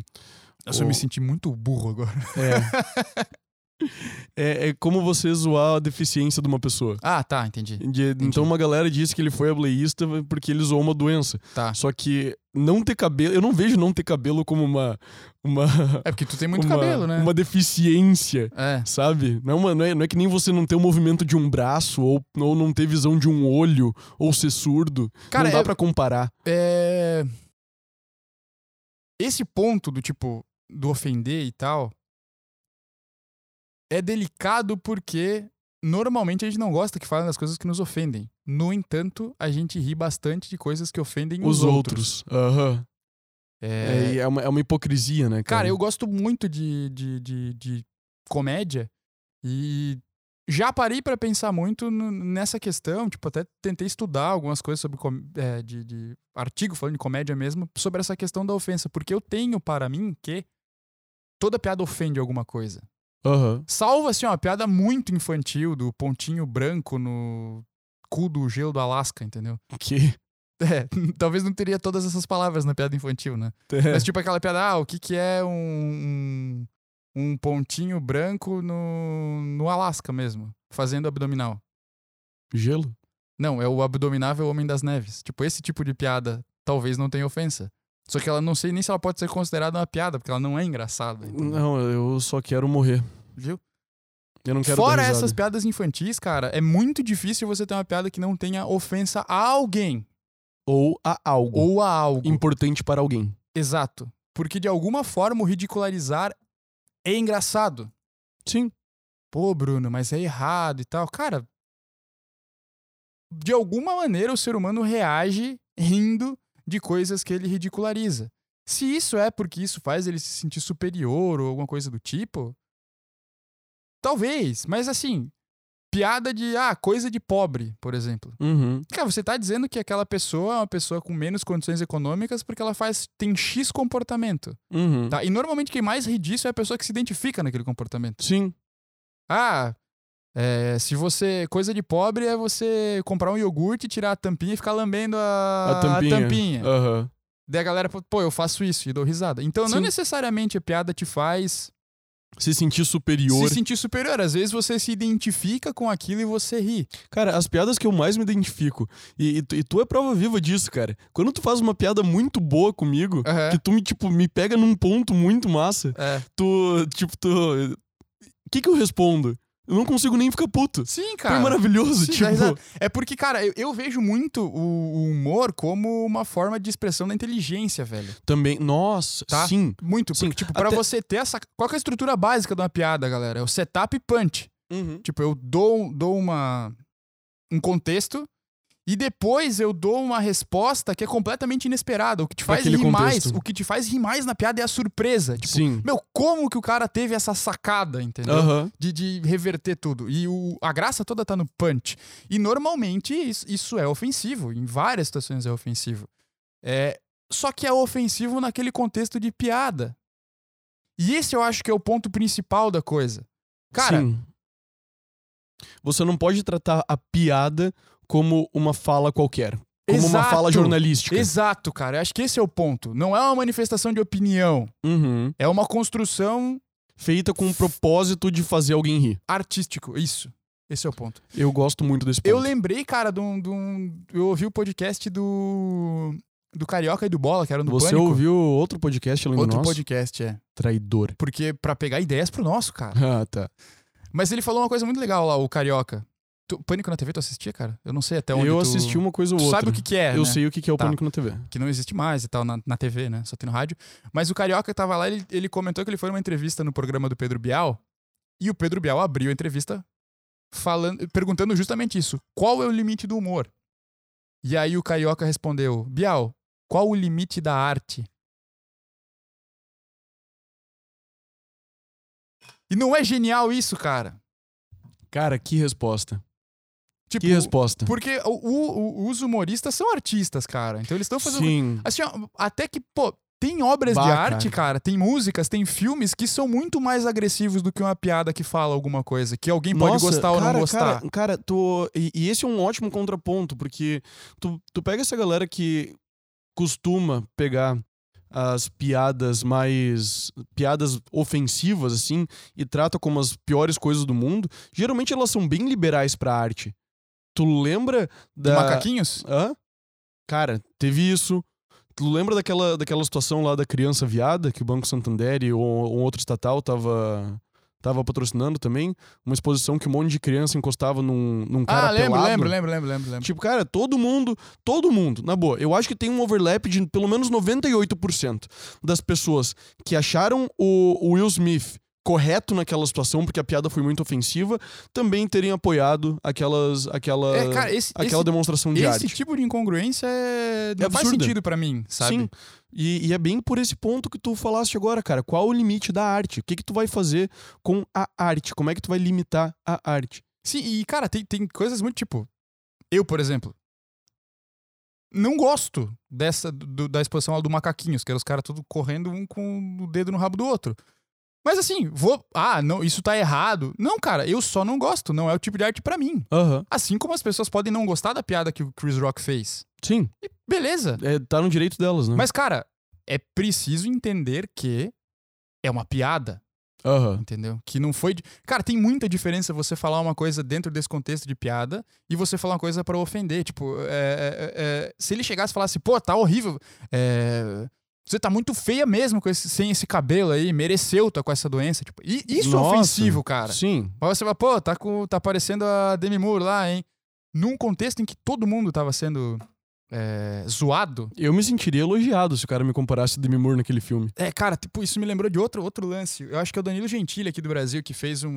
Eu o- me senti muito burro agora. É. é, é como você zoar a deficiência de uma pessoa. Ah, tá, entendi. De- então uma galera disse que ele foi ableísta porque ele zoou uma doença. Tá. Só que não ter cabelo. Eu não vejo não ter cabelo como uma. Uma, É porque tu tem muito uma, cabelo, né? uma deficiência. É. Sabe? Não é, não, é, não é que nem você não ter o movimento de um braço, ou, ou não ter visão de um olho, ou ser surdo. Cara, não dá é- pra comparar. É... Esse ponto do tipo, do ofender e tal, é delicado porque normalmente a gente não gosta que falem das coisas que nos ofendem. No entanto, a gente ri bastante de coisas que ofendem os, Os outros. Aham. É... É, e é uma, é uma hipocrisia, né, cara? Cara, eu gosto muito de, de, de, de comédia e já parei pra pensar muito nessa questão. Tipo, até tentei estudar algumas coisas sobre é, de, de artigo falando de comédia mesmo, sobre essa questão da ofensa. Porque eu tenho para mim que toda piada ofende alguma coisa. Aham. Salvo, assim, uma piada muito infantil do pontinho branco no cu do gelo do Alasca, entendeu? Que. É, talvez não teria todas essas palavras na piada infantil, né? É. Mas tipo aquela piada, ah, o que que é um, um, um pontinho branco no, no Alasca mesmo, fazendo abdominal. Gelo? Não, é o abdominável Homem das Neves. Tipo, esse tipo de piada talvez não tenha ofensa. Só que ela não sei nem se ela pode ser considerada uma piada, porque ela não é engraçada. Não, eu só quero morrer. Viu? Eu não quero Fora essas piadas infantis, cara, é muito difícil você ter uma piada que não tenha ofensa a alguém Ou a algo. ou a algo. Importante para alguém. Exato. Porque de alguma forma o ridicularizar é engraçado. Sim. Pô, Bruno, mas é errado e tal. Cara, de alguma maneira o ser humano reage rindo de coisas que ele ridiculariza. Se isso é porque isso faz ele se sentir superior ou alguma coisa do tipo, talvez, mas assim, piada de, ah, coisa de pobre, por exemplo. Uhum. Cara, você tá dizendo que aquela pessoa é uma pessoa com menos condições econômicas porque ela faz tem X comportamento, Uhum. tá? E normalmente quem mais ri disso é a pessoa que se identifica naquele comportamento. Sim. Ah, é, se você. Coisa de pobre é você comprar um iogurte, tirar a tampinha e ficar lambendo a, A tampinha. a tampinha. Aham. Daí a galera, fala, pô, eu faço isso e dou risada. Então não Sim. necessariamente a piada te faz Se sentir superior. se sentir superior. Às vezes você se identifica com aquilo e você ri. Cara, as piadas que eu mais me identifico, e, e tu, e tu é prova viva disso, cara. Quando tu faz uma piada muito boa comigo, Aham. que tu me, tipo, me pega num ponto muito massa, É. tu, tipo, tu... O que que eu respondo? Eu não consigo nem ficar puto. Sim, Foi cara. maravilhoso, Sim, tipo... É porque, cara, eu, eu vejo muito o, o humor como uma forma de expressão da inteligência, velho. Também, nossa, Tá? sim. Muito. Sim, Porque, tipo, pra até- você ter essa. Qual é a estrutura básica de uma piada, galera? É o setup e punch. Uhum. Tipo, eu dou, dou uma. um contexto. E depois eu dou uma resposta que é completamente inesperada. O que te faz Naquele rir mais. contexto. O que te faz rir mais na piada é a surpresa. Tipo, Sim. meu, como que o cara teve essa sacada, entendeu? De, de reverter tudo. E o, a graça toda tá no punch. E normalmente isso, isso é ofensivo. Em várias situações é ofensivo. É, só que é ofensivo naquele contexto de piada. E esse eu acho que é o ponto principal da coisa. Cara, Sim. Você não pode tratar a piada como uma fala qualquer. Como uma Exato. fala jornalística. exato, cara. Eu acho que esse é o ponto. Não é uma manifestação de opinião. Uhum. É uma construção Feita com o propósito de fazer alguém rir. artístico. Isso. Esse é o ponto. Eu gosto muito desse ponto. Eu lembrei, cara, de um, de um- Eu ouvi o podcast do. Do Carioca e do Bola, que era no Você Pânico. ouviu outro podcast além Outro nosso? podcast, é. Traidor. Porque pra pegar ideias pro nosso, cara. Ah, tá. Mas ele falou uma coisa muito legal lá, o Carioca. Tu, Pânico na TV, tu assistia, cara? Eu não sei até onde eu tu... assisti uma coisa ou tu outra. sabe o que que é, Eu né? sei o que que é o Tá. Pânico na TV. Que não existe mais e tal na, na TV, né? Só tem no rádio. Mas o Carioca tava lá, ele, ele comentou que ele foi numa entrevista no programa do Pedro Bial. E o Pedro Bial abriu a entrevista falando, perguntando justamente isso. Qual é o limite do humor? E aí o Carioca respondeu, Bial, qual o limite da arte? E não é genial isso, cara? Cara, que resposta. Tipo, que resposta. Porque o- o- os humoristas são artistas, cara. Então eles estão fazendo. Sim. Assim, até que, pô, tem obras Bah, de cara. arte, cara. tem músicas, tem filmes que são muito mais agressivos do que uma piada que fala alguma coisa, que alguém pode Nossa, gostar ou cara, não gostar. Cara, cara tu, e, e esse é um ótimo contraponto, porque tu, tu pega essa galera que costuma pegar as piadas mais. piadas ofensivas, assim, e trata como as piores coisas do mundo, geralmente elas são bem liberais pra arte. Tu lembra De da. macaquinhos? Hã? Cara, teve isso. Tu lembra daquela, daquela situação lá da criança viada, que o Banco Santander e um, um outro estatal tava, tava patrocinando também? Uma exposição que um monte de criança encostava num, num cara Ah, lembro, pelado. lembro, lembro, lembro, lembro, lembro. Tipo, cara, todo mundo, todo mundo, na boa, eu acho que tem um overlap de pelo menos 98% das pessoas que acharam o, o Will Smith correto naquela situação, porque a piada foi muito ofensiva, também terem apoiado aquelas, aquela, É, cara, esse, aquela esse, demonstração de esse arte. tipo de incongruência é... não faz absurda. sentido pra mim, sabe? Sim. E, e é bem por esse ponto que tu falaste agora, cara. Qual o limite da arte? O que, que tu vai fazer com a arte? Como é que tu vai limitar a arte? Sim, e cara, tem, tem coisas muito tipo. Eu, por exemplo, não gosto dessa do- da exposição do macaquinhos, que era os caras tudo correndo um com o dedo no rabo do outro. Mas assim, vou. Ah, não, isso tá errado. Não, cara, eu só não gosto. Não é o tipo de arte pra mim. Aham. Assim como as pessoas podem não gostar da piada que o Chris Rock fez. Sim. E beleza. É, tá no direito delas, né? Mas, cara, é preciso entender que é uma piada. Aham. entendeu? Que não foi. de- Cara, tem muita diferença você falar uma coisa dentro desse contexto de piada e você falar uma coisa pra ofender. Tipo, é, é, é, se ele chegasse e falasse, pô, tá horrível. é, Você tá muito feia mesmo com esse- sem esse cabelo aí, mereceu tá com essa doença. Tipo, e isso Nossa, é ofensivo, cara. Sim. Mas você fala, pô, tá, com, tá parecendo a Demi Moore lá, hein? Num contexto em que todo mundo tava sendo é, zoado. Eu me sentiria elogiado se o cara me comparasse a Demi Moore naquele filme. É, cara, tipo, isso me lembrou de outro, outro lance. Eu acho que é o Danilo Gentili aqui do Brasil que fez um.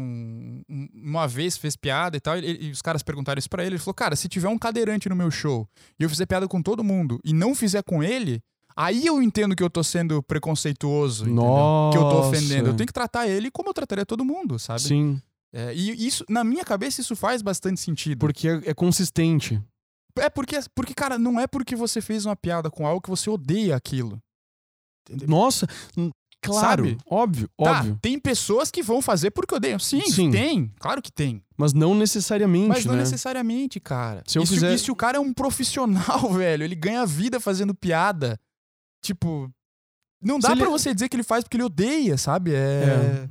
um- uma vez fez piada e tal, e, e os caras perguntaram isso pra ele. Ele falou: Cara, se tiver um cadeirante no meu show e eu fizer piada com todo mundo e não fizer com ele, aí eu entendo que eu tô sendo preconceituoso. entendeu? Que eu tô ofendendo. Eu tenho que tratar ele como eu trataria todo mundo, sabe? Sim. É, e isso, na minha cabeça, isso faz bastante sentido. Porque é, é consistente. É porque, porque, cara, não é porque você fez uma piada com algo que você odeia aquilo. Entendeu? Nossa, claro, Sabe? óbvio, Tá, óbvio. tem pessoas que vão fazer porque odeiam. Sim, Sim. tem. Claro que tem. Mas não necessariamente, Mas não né? necessariamente, cara. Se eu e, se, fizer- e se o cara é um profissional, velho, ele ganha vida fazendo piada. Tipo. Não dá Se ele- pra você dizer que ele faz porque ele odeia, sabe? É. É.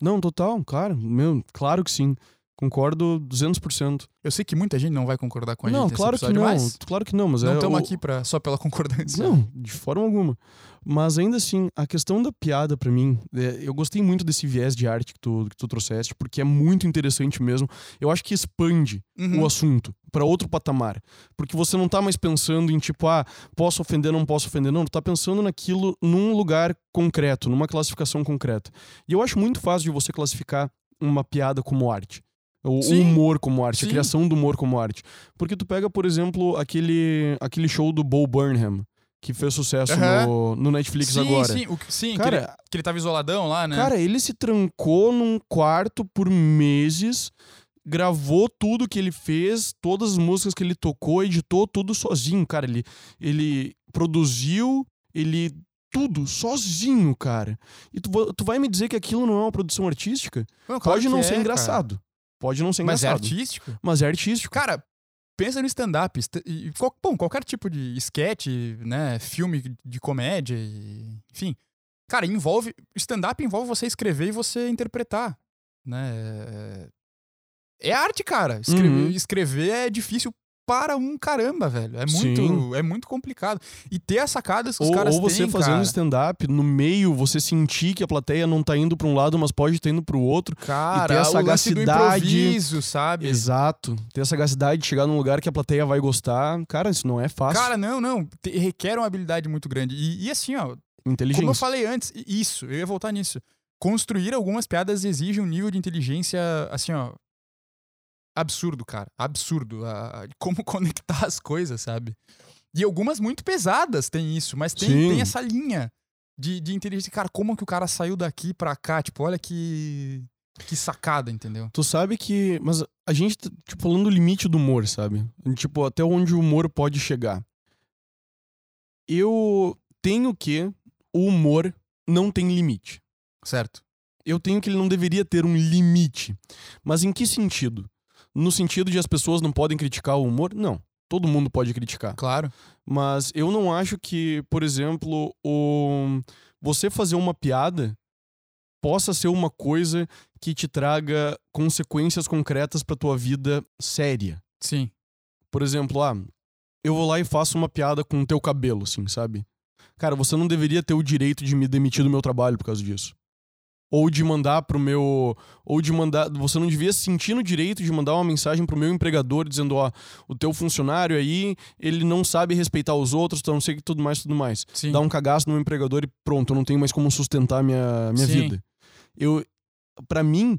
Não, total, cara. Meu, claro que sim. Concordo 200%. Eu sei que muita gente não vai concordar com a não, gente. claro que não. Mas Claro que não, mas não é. estamos o- aqui pra, só pela concordância. Não, de forma alguma. Mas ainda assim, a questão da piada pra mim, é, eu gostei muito desse viés de arte que tu, que tu trouxeste, porque é muito interessante mesmo. Eu acho que expande Uhum. o assunto pra outro patamar. Porque você não tá mais pensando em tipo, ah, posso ofender, não posso ofender. Não, tu tá pensando naquilo num lugar concreto, numa classificação concreta. E eu acho muito fácil de você classificar uma piada como arte. O Sim. humor como arte, Sim. a criação do humor como arte. Porque tu pega, por exemplo, aquele, aquele show do Bo Burnham, que fez sucesso Aham. no, no Netflix sim, agora. Sim, o que- sim Cara, que, ele, que ele tava isoladão lá, né? Cara, ele se trancou num quarto por meses, gravou tudo que ele fez, todas as músicas que ele tocou, editou tudo sozinho, cara. Ele, ele produziu, ele. Tudo sozinho, cara. E tu, tu vai me dizer que aquilo não é uma produção artística? Não, claro Pode não é, ser cara. engraçado. Pode não ser Mas é engraçado. artístico? Mas é artístico. Cara, pensa no stand-up. Bom, qualquer tipo de sketch, né? Filme de comédia, e- enfim. Cara, envolve. Stand-up envolve você escrever e você interpretar. Né? É- É arte, cara. Escrever, Uhum. escrever é difícil para um caramba, velho. É Sim. muito, é muito complicado. E ter as sacadas que os Ou, caras ou você têm, fazendo cara. stand-up, no meio, você sentir que a plateia não tá indo pra um lado, mas pode estar indo pro outro. Cara, ter a o lance do sagacidade- improviso, sabe? Exato. Ter a sagacidade de chegar num lugar que a plateia vai gostar. Cara, isso não é fácil. Cara, não, não. Te- requer uma habilidade muito grande. E, e assim, ó, Inteligência. Como eu falei antes, isso, eu ia voltar nisso. Construir algumas piadas exige um nível de inteligência, assim, ó. Absurdo, cara. Absurdo. A- a- como conectar as coisas, sabe? E algumas muito pesadas tem isso, mas tem, Sim. tem essa linha de, de inteligência. Cara, como que o cara saiu daqui pra cá? Tipo, olha que. Que sacada, entendeu? Tu sabe que. Mas a gente, tá, tipo, falando do limite do humor, sabe? Tipo, até onde o humor pode chegar. Eu tenho que o humor não tem limite. Certo. Eu tenho que ele não deveria ter um limite. Mas em que sentido? No sentido de as pessoas não podem criticar o humor? Não. Todo mundo pode criticar. Claro. Mas eu não acho que, por exemplo, o... você fazer uma piada possa ser uma coisa que te traga consequências concretas pra tua vida séria. Sim. Por exemplo, ah, eu vou lá e faço uma piada com o teu cabelo, assim, sabe? Cara, você não deveria ter o direito de me demitir do meu trabalho por causa disso. Ou de mandar pro meu. Ou de mandar. Você não devia se sentir no direito de mandar uma mensagem pro meu empregador dizendo: ó, o teu funcionário aí, ele não sabe respeitar os outros, então não sei o que tudo mais, tudo mais. Sim. Dá um cagaço no meu empregador e pronto, eu não tenho mais como sustentar minha, minha Sim. vida. Eu. para mim,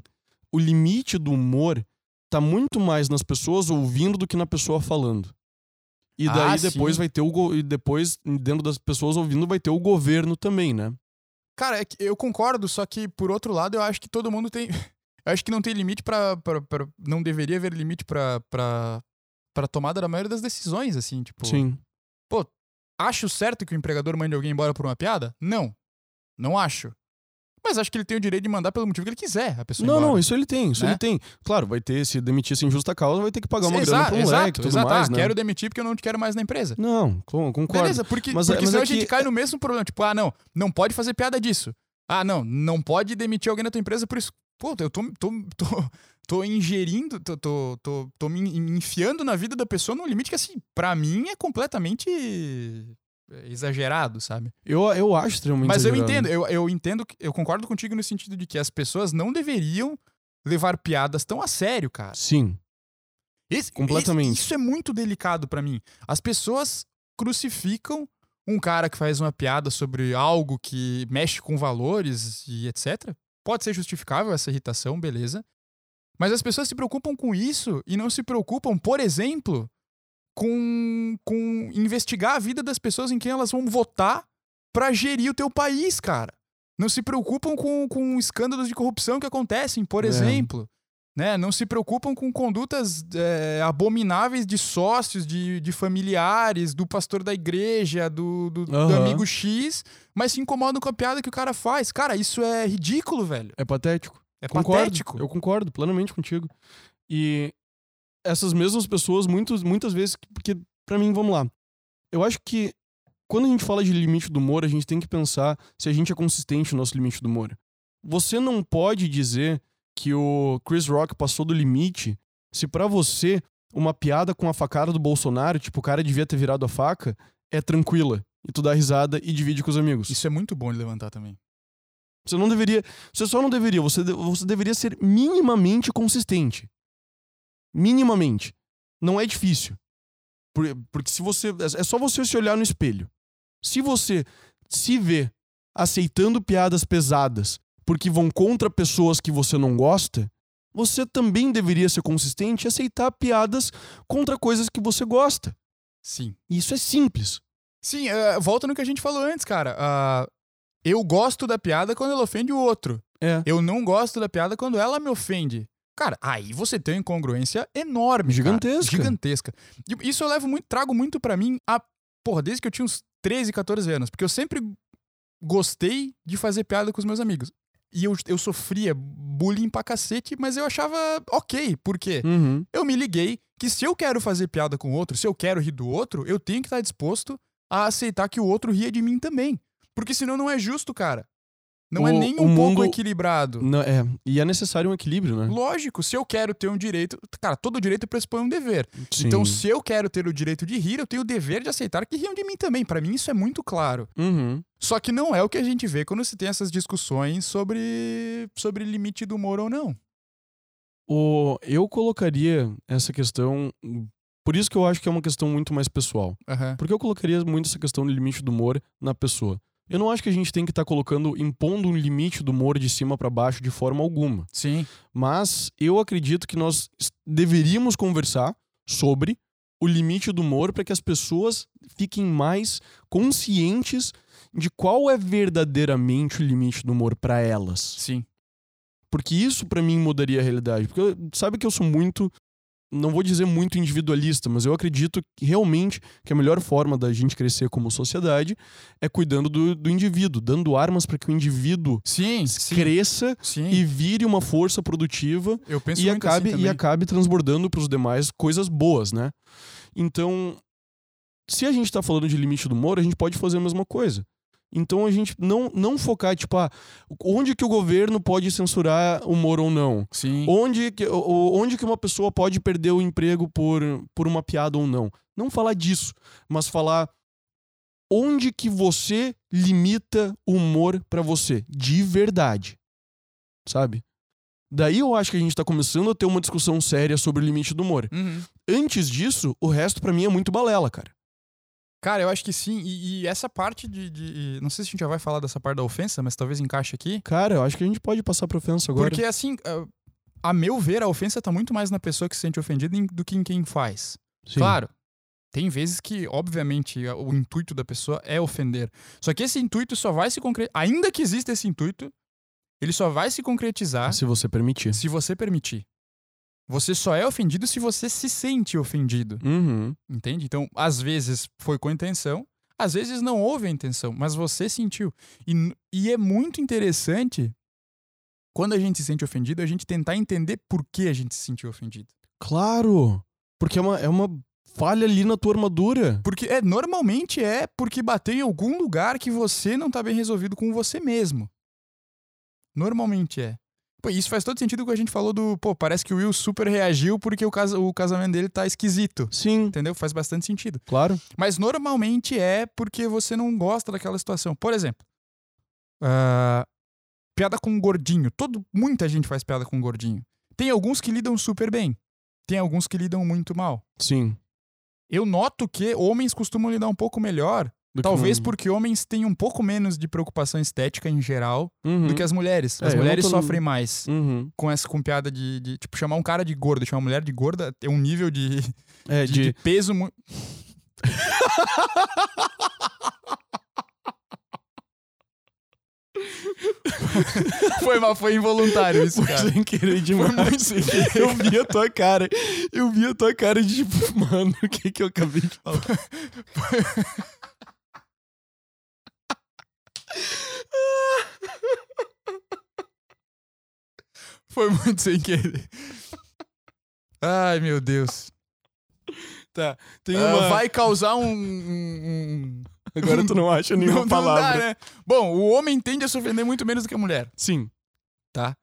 o limite do humor tá muito mais nas pessoas ouvindo do que na pessoa falando. E Ah, daí depois sim. vai ter o. E depois, dentro das pessoas ouvindo, vai ter o governo também, né? Cara, é que eu concordo, só que por outro lado eu acho que todo mundo tem. Eu acho que não tem limite pra- não deveria haver limite pra, pra, pra tomada da maioria das decisões, assim, tipo. Sim. Acho certo que o empregador mande alguém embora por uma piada? Não. Não acho. Mas acho que ele tem o direito de mandar pelo motivo que ele quiser a pessoa Não, embora. não, isso ele tem, isso Né? ele tem. Claro, vai ter, se demitir sem justa causa, vai ter que pagar uma grana exato, pro exato, moleque tudo exato. mais, Ah, né? quero demitir porque eu não te quero mais na empresa. Não, con- concordo. Beleza, porque, Mas é- porque mas senão é a gente que- cai no mesmo problema. Tipo, ah, não, não pode fazer piada disso. Ah, não, não pode demitir alguém da tua empresa por isso. Pô, eu tô, tô, tô, tô ingerindo, tô, tô, tô, tô me enfiando na vida da pessoa num limite que, assim, pra mim é completamente exagerado, sabe? Eu, eu acho extremamente Mas eu exagerado. entendo, eu, eu entendo, eu concordo contigo no sentido de que as pessoas não deveriam levar piadas tão a sério, cara. Sim. Esse- Completamente. esse- isso é muito delicado pra mim. As pessoas crucificam um cara que faz uma piada sobre algo que mexe com valores e etc. Pode ser justificável essa irritação, beleza. Mas as pessoas se preocupam com isso e não se preocupam, por exemplo, com, com investigar a vida das pessoas em quem elas vão votar pra gerir o teu país, cara. Não se preocupam com, com escândalos de corrupção que acontecem, por É. exemplo. Né? Não se preocupam com condutas é, abomináveis de sócios, de, de familiares, do pastor da igreja, do, do, do Aham. amigo X, mas se incomodam com a piada que o cara faz. Cara, isso é ridículo, velho. É patético. É concordo. patético. Eu concordo plenamente contigo. E essas mesmas pessoas, muitos, muitas vezes, porque pra mim, vamos lá. Eu acho que quando a gente fala de limite do humor, a gente tem que pensar se a gente é consistente no nosso limite do humor. Você não pode dizer que o Chris Rock passou do limite se pra você uma piada com a facada do Bolsonaro, tipo, o cara devia ter virado a faca, é tranquila. E tu dá risada e divide com os amigos. Isso é muito bom de levantar também. Você não deveria. Você só não deveria. Você, você deveria ser minimamente consistente. Minimamente. Não é difícil. Por- porque se você. É é só você se olhar no espelho. Se você se vê aceitando piadas pesadas porque vão contra pessoas que você não gosta, você também deveria ser consistente e aceitar piadas contra coisas que você gosta. Sim. Isso é simples. Sim, é, volta no que a gente falou antes, cara. Ah, eu gosto da piada quando ela ofende o outro. É. Eu não gosto da piada quando ela me ofende. Cara, aí você tem uma incongruência enorme. cara. Gigantesca. Gigantesca. E isso eu levo muito, trago muito pra mim a. Porra, desde que eu tinha uns 13, 14 anos. Porque eu sempre gostei de fazer piada com os meus amigos. E eu, eu sofria bullying pra cacete, mas eu achava ok. Por quê? Uhum. eu me liguei que se eu quero fazer piada com o outro, se eu quero rir do outro, eu tenho que estar disposto a aceitar que o outro ria de mim também. Porque senão não é justo, cara. Não é O- nem o um pouco mundo- equilibrado. Não, é. E é necessário um equilíbrio, né? Lógico, se eu quero ter um direito. Cara, todo direito pressupõe um dever. Sim. Então, se eu quero ter o direito de rir, eu tenho o dever de aceitar que riam de mim também. Pra mim, isso é muito claro. Uhum. Só que não é o que a gente vê quando se tem essas discussões sobre, sobre limite do humor ou não. O, eu colocaria essa questão. Por isso que eu acho que é uma questão muito mais pessoal. Aham. Porque eu colocaria muito essa questão do limite do humor na pessoa. Eu não acho que a gente tem que estar colocando, impondo um limite do humor de cima pra baixo de forma alguma. Sim. Mas eu acredito que nós deveríamos conversar sobre o limite do humor para que as pessoas fiquem mais conscientes de qual é verdadeiramente o limite do humor pra elas. Sim. Porque isso pra mim mudaria a realidade. Porque eu- sabe que eu sou muito. Não vou dizer muito individualista, mas eu acredito que realmente que a melhor forma da gente crescer como sociedade é cuidando do, do indivíduo, dando armas para que o indivíduo Sim. Cresça Sim. e vire uma força produtiva e muito acabe, assim e acabe transbordando pros demais coisas boas, né? Então, se a gente tá falando de limite do humor, a gente pode fazer a mesma coisa. Então a gente não, não focar, tipo, ah, onde que o governo pode censurar humor ou não? Sim. Onde que, onde que uma pessoa pode perder o emprego por, por uma piada ou não? Não falar disso, mas falar onde que você limita o humor pra você, de verdade. Sabe? Daí eu acho que a gente tá começando a ter uma discussão séria sobre o limite do humor. Uhum. Antes disso, o resto pra mim é muito balela, cara. Cara, eu acho que sim. E, e essa parte de, de- Não sei se a gente já vai falar dessa parte da ofensa, mas talvez encaixe aqui. Cara, eu acho que a gente pode passar pra ofensa agora. Porque, assim, a- a meu ver, a ofensa tá muito mais na pessoa que se sente ofendida do que em quem faz. Sim. Claro, tem vezes que, obviamente, o intuito da pessoa é ofender. Só que esse intuito só vai se concretizar. Ainda que exista esse intuito, ele só vai se concretizar Se você permitir. se você permitir. Você só é ofendido se você se sente ofendido. Uhum. Entende? Então, às vezes foi com intenção, às vezes não houve a intenção, mas você sentiu. E, e é muito interessante quando a gente se sente ofendido, a gente tentar entender por que a gente se sentiu ofendido. Claro! Porque é uma, é uma falha ali na tua armadura. Porque é normalmente é porque bateu em algum lugar que você não tá bem resolvido com você mesmo. Normalmente é. Isso faz todo sentido com o que a gente falou do. Pô, parece que o Will super reagiu porque o, casa, o casamento dele tá esquisito. Sim, Entendeu? Faz bastante sentido. claro. Mas normalmente é porque você não gosta daquela situação. Por exemplo, ah, piada com um gordinho. Todo, muita gente faz piada com um gordinho. Tem alguns que lidam super bem. Tem alguns que lidam muito mal. Sim. Eu noto que homens costumam lidar um pouco melhor. Do que Talvez um- porque homens têm um pouco menos de preocupação estética em geral Uhum. do que as mulheres. É, As não mulheres tô- sofrem mais Uhum. com essa com piada de, de, Tipo, chamar um cara de gordo, chamar uma mulher de gorda é um nível de, É, de, de... de peso muito. foi foi involuntário isso, cara. Sem querer Foi demais. muito sem querer. Eu vi a tua cara. Eu vi a tua cara de tipo, mano, o que que eu acabei de falar? Foi muito sem querer. Ai, meu Deus. Tá. Tem Ah, uma. vai causar um. um- um- Agora tu não acha nenhuma Não- não palavra. dá, né? Bom, o homem tende a se ofender muito menos do que a mulher, Sim. tá?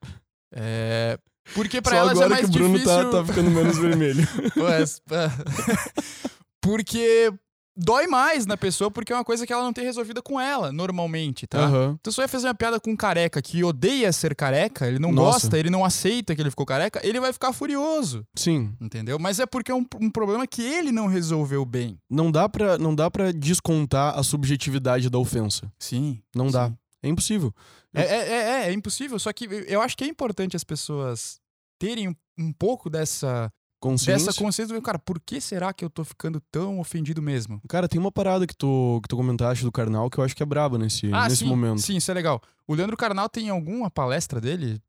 É. Porque pra Só elas agora é mais que o Bruno difícil. tá, tá ficando menos vermelho. Ah, porque dói mais na pessoa porque é uma coisa que ela não tem resolvida com ela, normalmente, tá? Aham. Então, se você vai fazer uma piada com um careca que odeia ser careca, ele não Nossa. gosta, ele não aceita que ele ficou careca, ele vai ficar furioso, Sim. entendeu? Mas é porque é um, um problema que ele não resolveu bem. Não dá, pra, não dá pra descontar a subjetividade da ofensa. Sim. Não dá. Sim. É impossível. É, é, é, é, é impossível, só que eu acho que é importante as pessoas terem um pouco dessa, Consciência. dessa consciência do cara, por que será que eu tô ficando tão ofendido mesmo? Cara, tem uma parada que tu, que tu comentaste do Karnal que eu acho que é braba nesse, nesse Ah, sim, momento. Sim, isso é legal. O Leandro Carnal tem alguma palestra dele,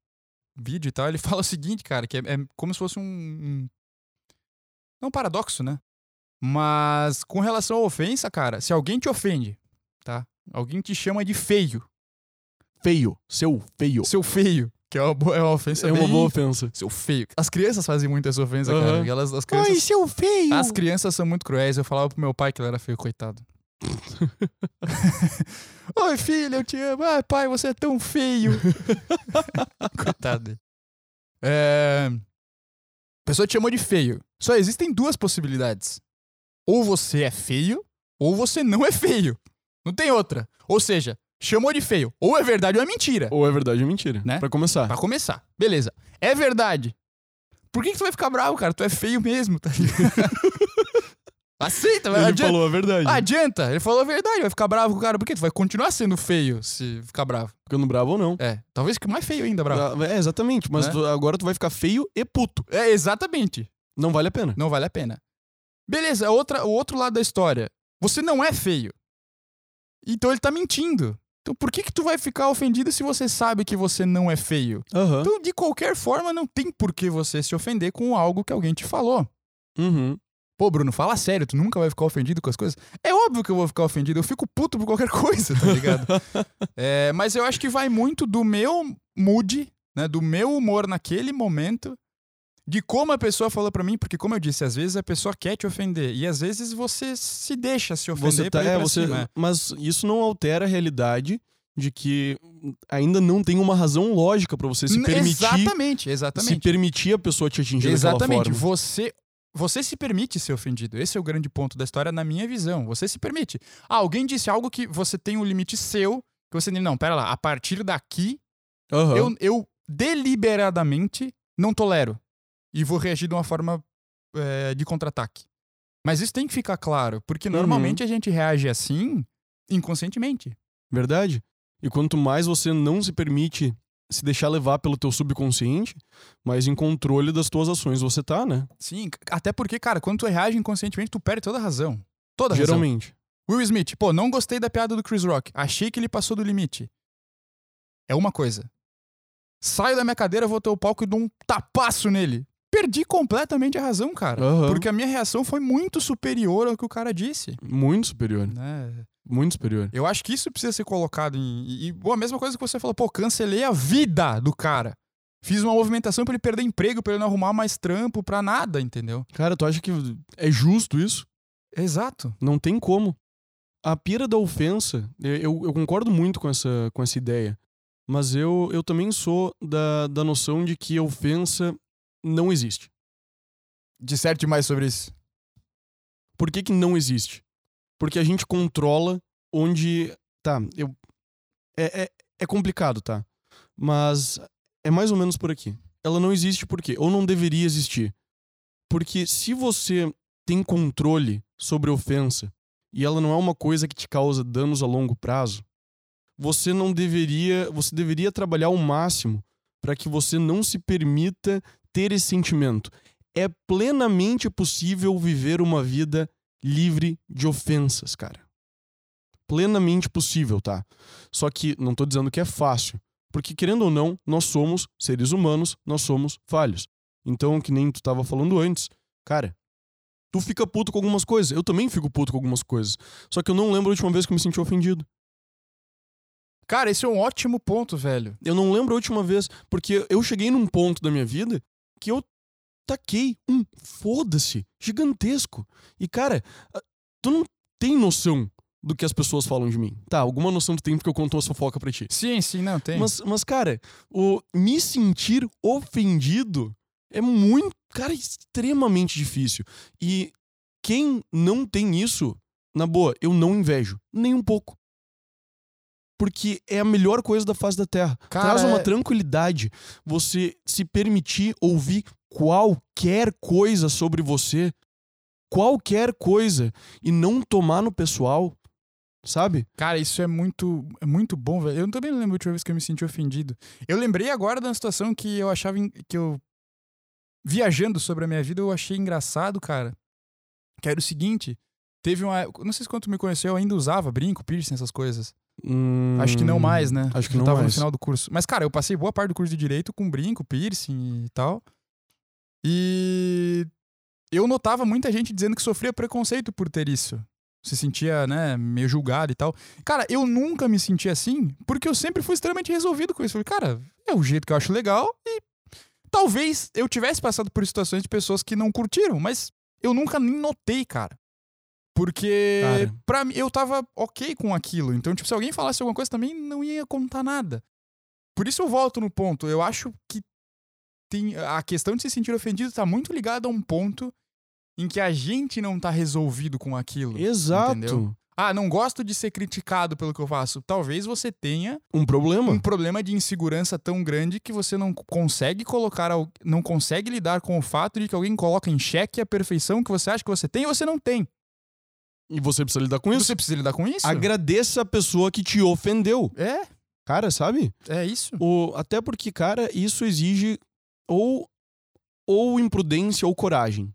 vídeo e tal, ele fala o seguinte, cara, que é, é como se fosse um, um. Não um paradoxo, né? Mas com relação à ofensa, cara, se alguém te ofende, tá? Alguém te chama de feio, Feio. Seu feio. seu feio, que é uma, boa- é uma ofensa É uma bem- boa ofensa. Seu feio. As crianças fazem muito essa ofensa, cara. Aham. porque Elas, as crianças, Ai, seu feio! as crianças são muito cruéis. Eu falava pro meu pai que ele era feio, coitado. Oi, filho, eu te amo. Ai, pai, você é tão feio. coitado dele. É... A pessoa te chamou de feio. Só existem duas possibilidades. Ou você é feio, ou você não é feio. Não tem outra. Ou seja, chamou de feio. Ou é verdade ou é mentira. Ou é verdade ou mentira. Né? Pra começar. Pra começar. Beleza. É verdade. Por que, que tu vai ficar bravo, cara? Tu é feio mesmo, tá ligado? Aceita, vai. Ele Adianta. falou a verdade. adianta. Ele falou a verdade, vai ficar bravo com o cara. Por quê? Tu vai continuar sendo feio se ficar bravo. Ficando bravo ou não. É. Talvez fique mais feio ainda, bravo. Ah, É, exatamente. Mas Né? tu- agora tu vai ficar feio e puto. É, exatamente. Não vale a pena. Não vale a pena. Beleza, outra, o outro lado da história. Você não é feio. Então ele tá mentindo. Então por que que tu vai ficar ofendido se você sabe que você não é feio? Aham. Então, de qualquer forma, não tem por que você se ofender com algo que alguém te falou. Uhum. Pô, Bruno, fala sério, tu nunca vai ficar ofendido com as coisas? É óbvio que eu vou ficar ofendido, eu fico puto por qualquer coisa, tá ligado? É, mas eu acho que vai muito do meu mood, né, do meu humor naquele momento, de como a pessoa falou pra mim, porque como eu disse, às vezes a pessoa quer te ofender e às vezes você se deixa se ofender Você tá, pra é, pra você, cima, é. mas isso não altera a realidade de que ainda não tem uma razão lógica pra você se permitir, Exatamente, se exatamente. permitir a pessoa te atingir Exatamente. Você você se permite ser ofendido. Esse é o grande ponto da história na minha visão. Você se permite. Ah, alguém disse algo que você tem um limite seu, que você não, pera lá, a partir daqui Aham. eu, eu deliberadamente não tolero. E vou reagir de uma forma é, de contra-ataque. Mas isso tem que ficar claro, porque Uhum. normalmente a gente reage assim inconscientemente. Verdade. E quanto mais você não se permite se deixar levar pelo teu subconsciente, mais em controle das tuas ações você tá, né? Sim, até porque, cara, quando tu reage inconscientemente, tu perde toda a razão. Toda a razão. Geralmente. Will Smith, pô, não gostei da piada do Chris Rock. Achei que ele passou do limite. É uma coisa. Saio da minha cadeira, vou até o palco e dou um tapaço nele. Perdi completamente a razão, cara. Aham. Porque a minha reação foi muito superior ao que o cara disse. Muito superior. né? Muito superior. Eu acho que isso precisa ser colocado em. E, e, bom, a mesma coisa que você falou, pô, cancelei a vida do cara. Fiz uma movimentação pra ele perder emprego, pra ele não arrumar mais trampo, pra nada, entendeu? Cara, tu acha que é justo isso? Exato. Não tem como. A pira da ofensa, eu, eu- concordo muito com essa, com essa ideia. Mas eu, eu também sou da, da noção de que ofensa não existe. Disserte mais sobre isso. Por que, que não existe? Porque a gente controla onde. Tá, eu. É, é, é complicado, tá? Mas é mais ou menos por aqui. Ela não existe por quê? Ou não deveria existir. Porque se você tem controle sobre ofensa e ela não é uma coisa que te causa danos a longo prazo, você não deveria, você deveria trabalhar ao máximo para que você não se permita ter esse sentimento. É plenamente possível viver uma vida livre de ofensas, cara. Plenamente possível, tá? Só que não tô dizendo que é fácil, porque querendo ou não, nós somos seres humanos, nós somos falhos. Então, que nem tu tava falando antes, cara, tu fica puto com algumas coisas, eu também fico puto com algumas coisas. Só que eu não lembro a última vez que eu me senti ofendido. Cara, esse é um ótimo ponto, velho. Eu não lembro a última vez, porque eu cheguei num ponto da minha vida que eu taquei um foda-se gigantesco. E, cara, tu não tem noção do que as pessoas falam de mim. Tá, alguma noção tu tem porque eu conto uma fofoca pra ti. Sim, sim, não, tem. Mas, mas, cara, o me sentir ofendido é muito, cara, extremamente difícil. E quem não tem isso, na boa, eu não invejo. Nem um pouco. Porque é a melhor coisa da face da Terra. Cara, Traz uma é- tranquilidade você se permitir ouvir qualquer coisa sobre você. Qualquer coisa. E não tomar no pessoal. Sabe? Cara, isso é muito, é muito bom, velho. Eu também não lembro a última vez que eu me senti ofendido. Eu lembrei agora da situação que eu achava que eu viajando sobre a minha vida, eu achei engraçado, cara. Que era o seguinte, teve uma, não sei se quando tu me conheceu, eu ainda usava brinco, piercing, essas coisas. Acho que não mais, né? Hum, Acho que não tava no mais. final do curso. Mas cara, eu passei boa parte do curso de direito com brinco, piercing e tal. E eu notava muita gente dizendo que sofria preconceito por ter isso. Se sentia, né, meio julgado e tal. Cara, eu nunca me senti assim, porque eu sempre fui extremamente resolvido com isso. Falei, cara, é o jeito que eu acho legal e talvez eu tivesse passado por situações de pessoas que não curtiram, mas eu nunca nem notei, cara. Porque Cara. pra mim eu tava ok com aquilo. Então, tipo, se alguém falasse alguma coisa também não ia contar nada. Por isso eu volto no ponto. Eu acho que tem a questão de se sentir ofendido tá muito ligada a um ponto em que a gente não tá resolvido com aquilo. Exato. Entendeu? Ah, não gosto de ser criticado pelo que eu faço. Talvez você tenha Um problema. um problema de insegurança tão grande que você não consegue colocar, não consegue lidar com o fato de que alguém coloca em xeque a perfeição que você acha que você tem e você não tem. E você precisa lidar com isso. Você precisa lidar com isso? Agradeça a pessoa que te ofendeu. É, Cara, sabe? é isso. O, até porque, cara, isso exige ou, ou imprudência ou coragem.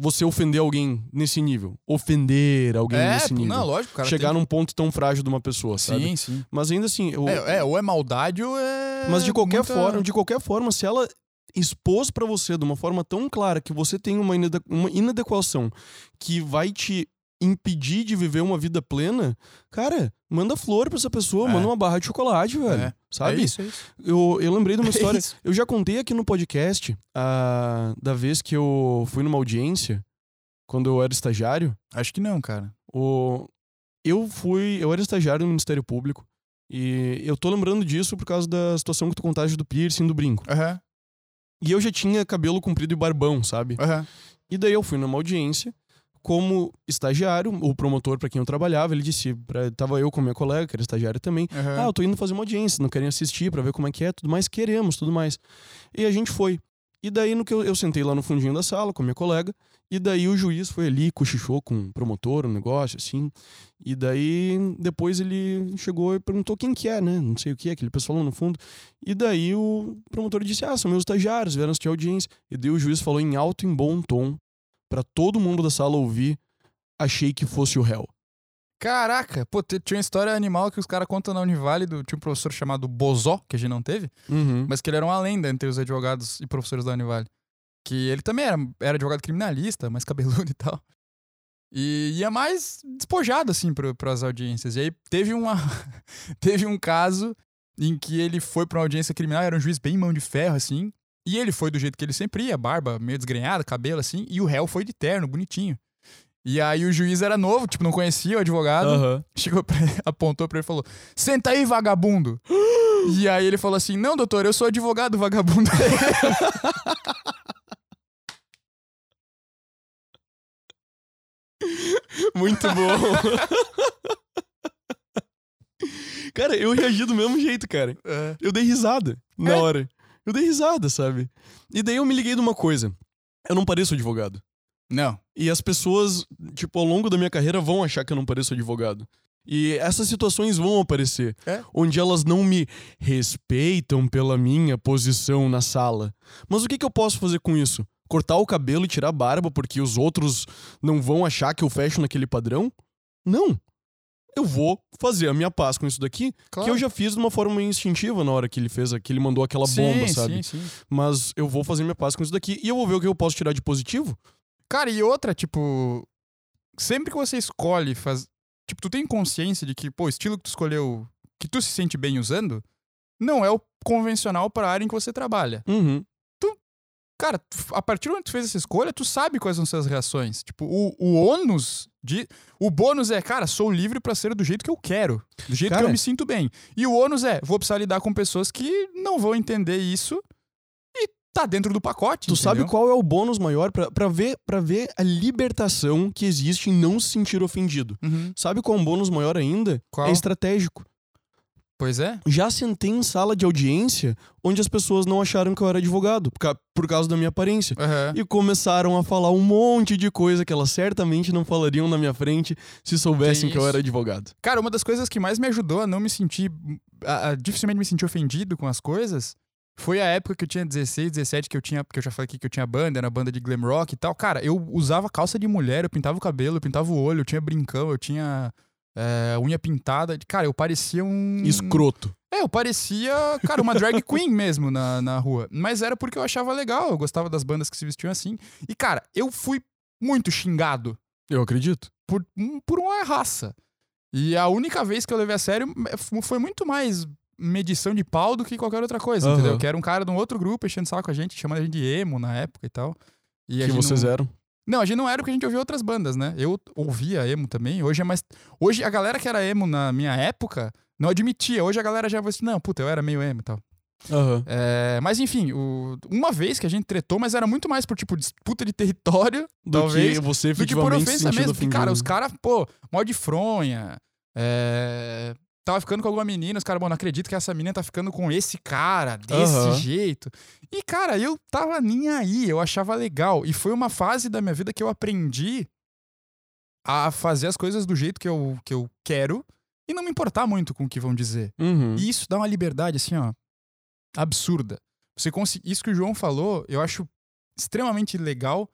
Você ofender alguém nesse nível. Ofender alguém É, nesse nível. não, lógico, cara. Chegar tem... num ponto tão frágil de uma pessoa, sabe? Sim, sim. Mas ainda assim, eu, É, é, ou é maldade ou é. mas de qualquer muita- forma, de qualquer forma, se ela expôs pra você de uma forma tão clara que você tem uma, inade- uma inadequação que vai te impedir de viver uma vida plena, cara, manda flor pra essa pessoa, É. manda uma barra de chocolate, velho. É. Sabe? É isso, é isso. Eu, eu lembrei de uma É história. isso. Eu já contei aqui no podcast da vez que eu fui numa audiência, quando eu era estagiário. Acho que não, cara. O... Eu fui. Eu era estagiário no Ministério Público. E eu tô lembrando disso por causa da situação que tu contaste do piercing do brinco. Aham, E eu já tinha cabelo comprido e barbão, sabe? aham. E daí eu fui numa audiência. Como estagiário, o promotor para quem eu trabalhava, ele disse, pra, tava eu com minha colega, que era estagiária também, aham. ah, eu tô indo fazer uma audiência, não querem assistir pra ver como é que é, tudo mais, queremos, tudo mais. E a gente foi. E daí no que eu, eu sentei lá no fundinho da sala com minha colega, e daí o juiz foi ali, cochichou com o promotor, um negócio assim. E daí depois ele chegou e perguntou quem que é, né? Não sei o que, aquele pessoal lá no fundo. E daí o promotor disse: "Ah, são meus estagiários, vieram assistir a audiência". E daí o juiz falou em alto e em bom tom pra todo mundo da sala ouvir: "Achei que fosse o réu". Caraca, pô, tinha uma história animal que os caras contam na Univale, do, tinha um professor chamado Bozó, que a gente não teve, Uhum. mas que ele era uma lenda entre os advogados e professores da Univale. Que ele também era, era advogado criminalista, mais cabeludo e tal. E ia mais despojado, assim, para as audiências. E aí teve, uma, teve um caso em que ele foi pra uma audiência criminal, era um juiz bem mão de ferro, assim, e ele foi do jeito que ele sempre ia, barba meio desgrenhada, cabelo assim, e o réu foi de terno, bonitinho. E aí o juiz era novo, tipo, não conhecia o advogado, Aham. chegou pra, apontou pra ele e falou: Senta aí, vagabundo! E aí ele falou assim: Não, doutor, eu sou advogado vagabundo. Muito bom. cara, eu reagi do mesmo jeito, cara. É. Eu dei risada na É? hora. Eu dei risada, sabe? E daí eu me liguei de uma coisa. Eu não pareço advogado. Não. E as pessoas, tipo, ao longo da minha carreira vão achar que eu não pareço advogado. E essas situações vão aparecer, É. onde elas não me respeitam pela minha posição na sala. Mas o que, que eu posso fazer com isso? Cortar o cabelo e tirar a barba porque os outros não vão achar que eu fecho naquele padrão? Não. Eu vou fazer a minha paz com isso daqui, Claro. que eu já fiz de uma forma instintiva na hora que ele fez, que ele mandou aquela bomba, sim, sabe? Sim, sim. Mas eu vou fazer minha paz com isso daqui e eu vou ver o que eu posso tirar de positivo. Cara, e outra, tipo, sempre que você escolhe faz, tipo, tu tem consciência de que, pô, o estilo que tu escolheu, que tu se sente bem usando, não é o convencional para a área em que você trabalha. Uhum. Cara, tu- a partir do momento que tu fez essa escolha, tu sabe quais vão ser as reações. Tipo, o, o ônus de. O bônus é, cara, sou livre pra ser do jeito que eu quero. Do jeito que Cara. eu me sinto bem. E o ônus é, vou precisar lidar com pessoas que não vão entender isso e tá dentro do pacote. Tu sabe entendeu? qual é o bônus maior pra, pra, ver, pra ver a libertação que existe em não se sentir ofendido? Uhum. Sabe qual é um bônus maior ainda? Qual? É estratégico. Pois é. Já sentei em sala de audiência onde as pessoas não acharam que eu era advogado, por, ca- por causa da minha aparência. Aham. E começaram a falar um monte de coisa que elas certamente não falariam na minha frente se soubessem Tem que eu era advogado. Cara, uma das coisas que mais me ajudou a não me sentir. A, a dificilmente me sentir ofendido com as coisas foi a época que eu tinha 16, 17, que eu tinha. Porque eu já falei aqui que eu tinha banda, era banda de glam rock e tal. Cara, eu usava calça de mulher, eu pintava o cabelo, eu pintava o olho, eu tinha brincão, eu tinha. É, unha pintada. Cara, eu parecia um. Escroto. É, eu parecia, cara, uma drag queen mesmo na, na rua. Mas era porque eu achava legal, eu gostava das bandas que se vestiam assim. E, cara, eu fui muito xingado Eu acredito. por, um- por uma raça. E a única vez que eu levei a sério f- foi muito mais medição de pau do que qualquer outra coisa, Aham. entendeu? Que era um cara de um outro grupo enchendo saco com a gente, chamando a gente de emo na época e tal. E que vocês não... eram. Não, a gente não era porque a gente ouvia outras bandas, né? Eu ouvia emo também. Hoje é mais. Hoje a galera que era emo na minha época não admitia. Hoje a galera já vai assim, não, puta, eu era meio emo e tal. Aham. É, mas enfim, o- uma vez que a gente tretou, mas era muito mais por tipo disputa de território Do Talvez, que você do que por ofensa mesmo. Porque, cara, os caras, pô, mó de fronha. É... Tava ficando com alguma menina, os caras, bom, não acredito que essa menina tá ficando com esse cara, desse Aham. jeito. E, cara, eu tava nem aí, eu achava legal. E foi uma fase da minha vida que eu aprendi a fazer as coisas do jeito que eu, que eu quero e não me importar muito com o que vão dizer. Uhum. E isso dá uma liberdade, assim, ó, absurda. Você conseguir. Isso que o João falou, eu acho extremamente legal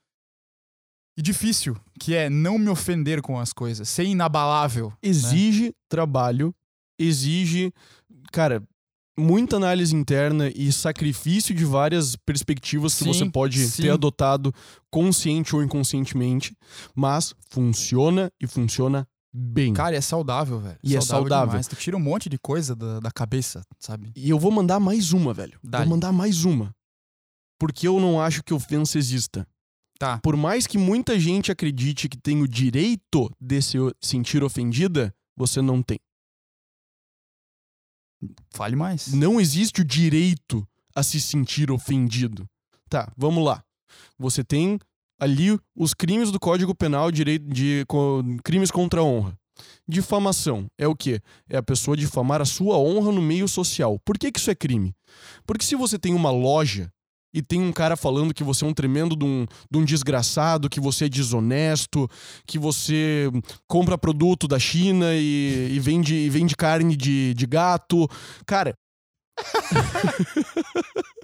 e difícil, que é não me ofender com as coisas, ser inabalável. né? exige trabalho, exige, cara, muita análise interna e sacrifício de várias perspectivas que Sim, você pode sim. ter adotado consciente ou inconscientemente, mas funciona e funciona bem. Cara, é saudável, velho. E é saudável. Demais. Tu tira um monte de coisa da, da cabeça, sabe? E eu vou mandar mais uma, velho. Dá-lhe. Vou mandar mais uma. Porque eu não acho que ofensa exista. Tá. Por mais que muita gente acredite que tem o direito de se sentir ofendida, você não tem. Fale mais. Não existe o direito a se sentir ofendido. Tá, vamos lá. Você tem ali os crimes do Código Penal direito de co- crimes contra a honra. Difamação é o quê? É a pessoa difamar a sua honra no meio social. Por que, que isso é crime? Porque se você tem uma loja e tem um cara falando que você é um tremendo de um, de um desgraçado, que você é desonesto, que você compra produto da China e, e vende, e vende carne de, de gato. Cara.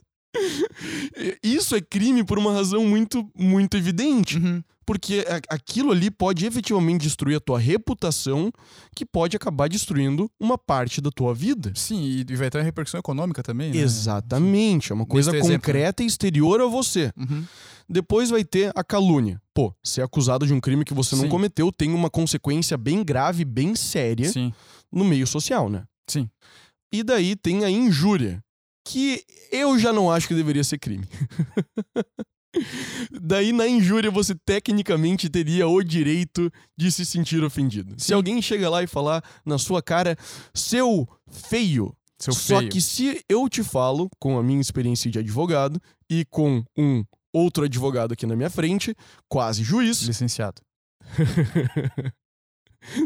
Isso é crime por uma razão muito, muito evidente. Uhum. Porque aquilo ali pode efetivamente destruir a tua reputação, que pode acabar destruindo uma parte da tua vida. Sim, e vai ter uma repercussão econômica também, né? Exatamente. É uma coisa Nesse exemplo, concreta e exterior a você. Uhum. Depois vai ter a calúnia. Pô, ser acusado de um crime que você não Sim. cometeu tem uma consequência bem grave, bem séria Sim. no meio social, né? Sim. E daí tem a injúria, que eu já não acho que deveria ser crime. daí na injúria você tecnicamente teria o direito de se sentir ofendido. Se alguém chega lá e falar na sua cara, seu feio, Seu Só feio. que se eu te falo, com a minha experiência de advogado e com um outro advogado aqui na minha frente, quase juiz, Licenciado.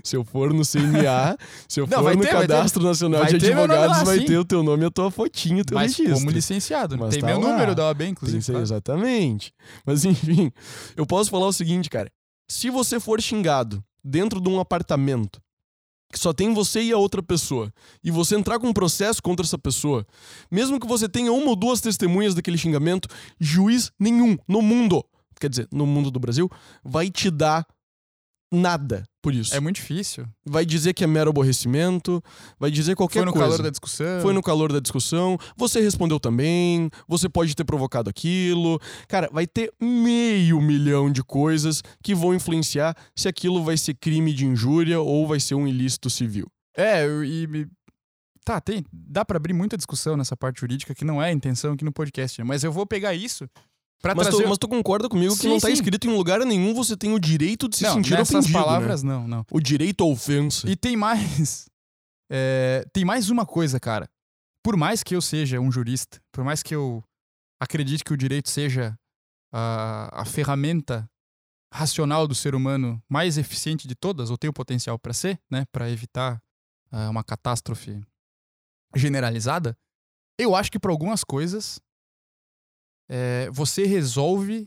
se eu for no CNA, se eu Não, for no ter. Cadastro Nacional Vai de Advogados, lá, vai ter o teu nome, a tua fotinho, o teu Mas registro. como licenciado. Mas Tem tá meu lá. número da OAB, Tem inclusive. ser, claro. exatamente. Mas enfim, eu posso falar o seguinte, cara. Se você for xingado dentro de um apartamento que só tem você e a outra pessoa, e você entrar com um processo contra essa pessoa, mesmo que você tenha uma ou duas testemunhas daquele xingamento, juiz nenhum no mundo, quer dizer, no mundo do Brasil, vai te dar nada por isso. É muito difícil. Vai dizer que é mero aborrecimento, vai dizer qualquer Foi no coisa. calor da discussão. Foi no calor da discussão, você respondeu também, você pode ter provocado aquilo. Cara, vai ter meio milhão de coisas que vão influenciar se aquilo vai ser crime de injúria ou vai ser um ilícito civil. É, e. Tá, tem. Dá pra abrir muita discussão nessa parte jurídica que não é a intenção aqui no podcast, né? mas eu vou pegar isso pra Mas trazer. tu, mas tu concorda comigo que Sim, não tá sim. escrito em lugar nenhum você tem o direito de se não, sentir nessas ofendido, né? palavras, não, não. O direito à ofensa. E tem mais. é, tem mais uma coisa, cara. Por mais que eu seja um jurista, por mais que eu acredite que o direito seja a, a ferramenta racional do ser humano mais eficiente de todas, ou tem o potencial para ser, né, para evitar ah, uma catástrofe generalizada, eu acho que para algumas coisas é, você resolve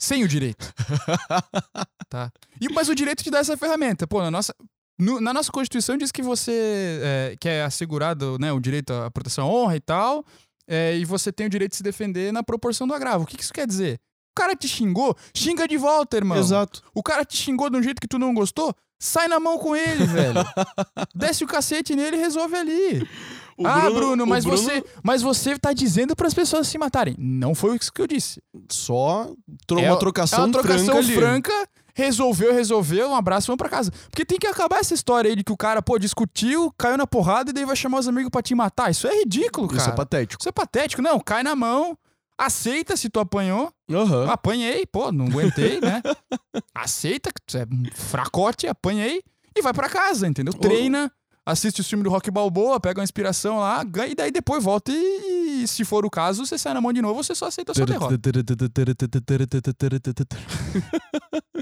sem o direito. Tá? E, mas o direito te dá essa ferramenta. Pô, na nossa, no- na nossa Constituição diz que você é, que é assegurado né, o direito à proteção à honra e tal, é, e você tem o direito de se defender na proporção do agravo. O que, que isso quer dizer? O cara te xingou, xinga de volta, irmão. Exato. O cara te xingou de um jeito que tu não gostou, sai na mão com ele, velho. Desce o cacete nele e resolve ali. O ah, Bruno, o mas, Bruno Você, mas você tá dizendo para as pessoas se matarem. Não foi isso que eu disse. Só tro É- uma trocação, é uma trocação franca franca, resolveu, resolveu, um abraço, vamos pra casa. Porque tem que acabar essa história aí de que o cara, pô, discutiu, caiu na porrada e daí vai chamar os amigos pra te matar. Isso é ridículo, cara. Isso é patético. Isso é patético. Não, cai na mão, aceita se tu apanhou. Aham. Apanhei, pô, não aguentei, né? Aceita que tu é um fracote, apanhei e vai pra casa, entendeu? Treina, assiste o filme do Rock Balboa, pega uma inspiração lá, ganha, e daí depois volta e, e se for o caso, você sai na mão de novo, você só aceita a sua derrota.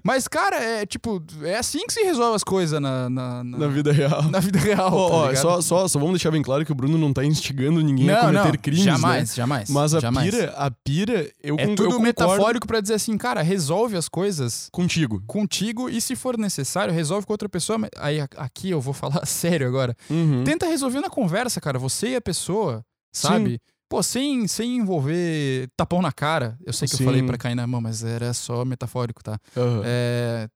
Mas, cara, é tipo, é assim que se resolve as coisas na, na, na, Na vida real. na vida real. Ó, tá ligado? só, só, só vamos deixar bem claro que o Bruno não tá instigando ninguém a não, cometer não, crimes, jamais, né? jamais. Mas a jamais. pira, a pira, eu, É eu tudo concordo metafórico pra dizer assim, cara, resolve as coisas contigo. contigo e se for necessário, resolve com outra pessoa. mas- Aí a- aqui eu vou falar sério agora. Uhum. Tenta resolver na conversa, cara. Você e a pessoa, sabe? Pô, sem, sem envolver tapão na cara. Eu sei que Sim. eu falei pra cair na mão, mas era só metafórico, tá? Aham. É,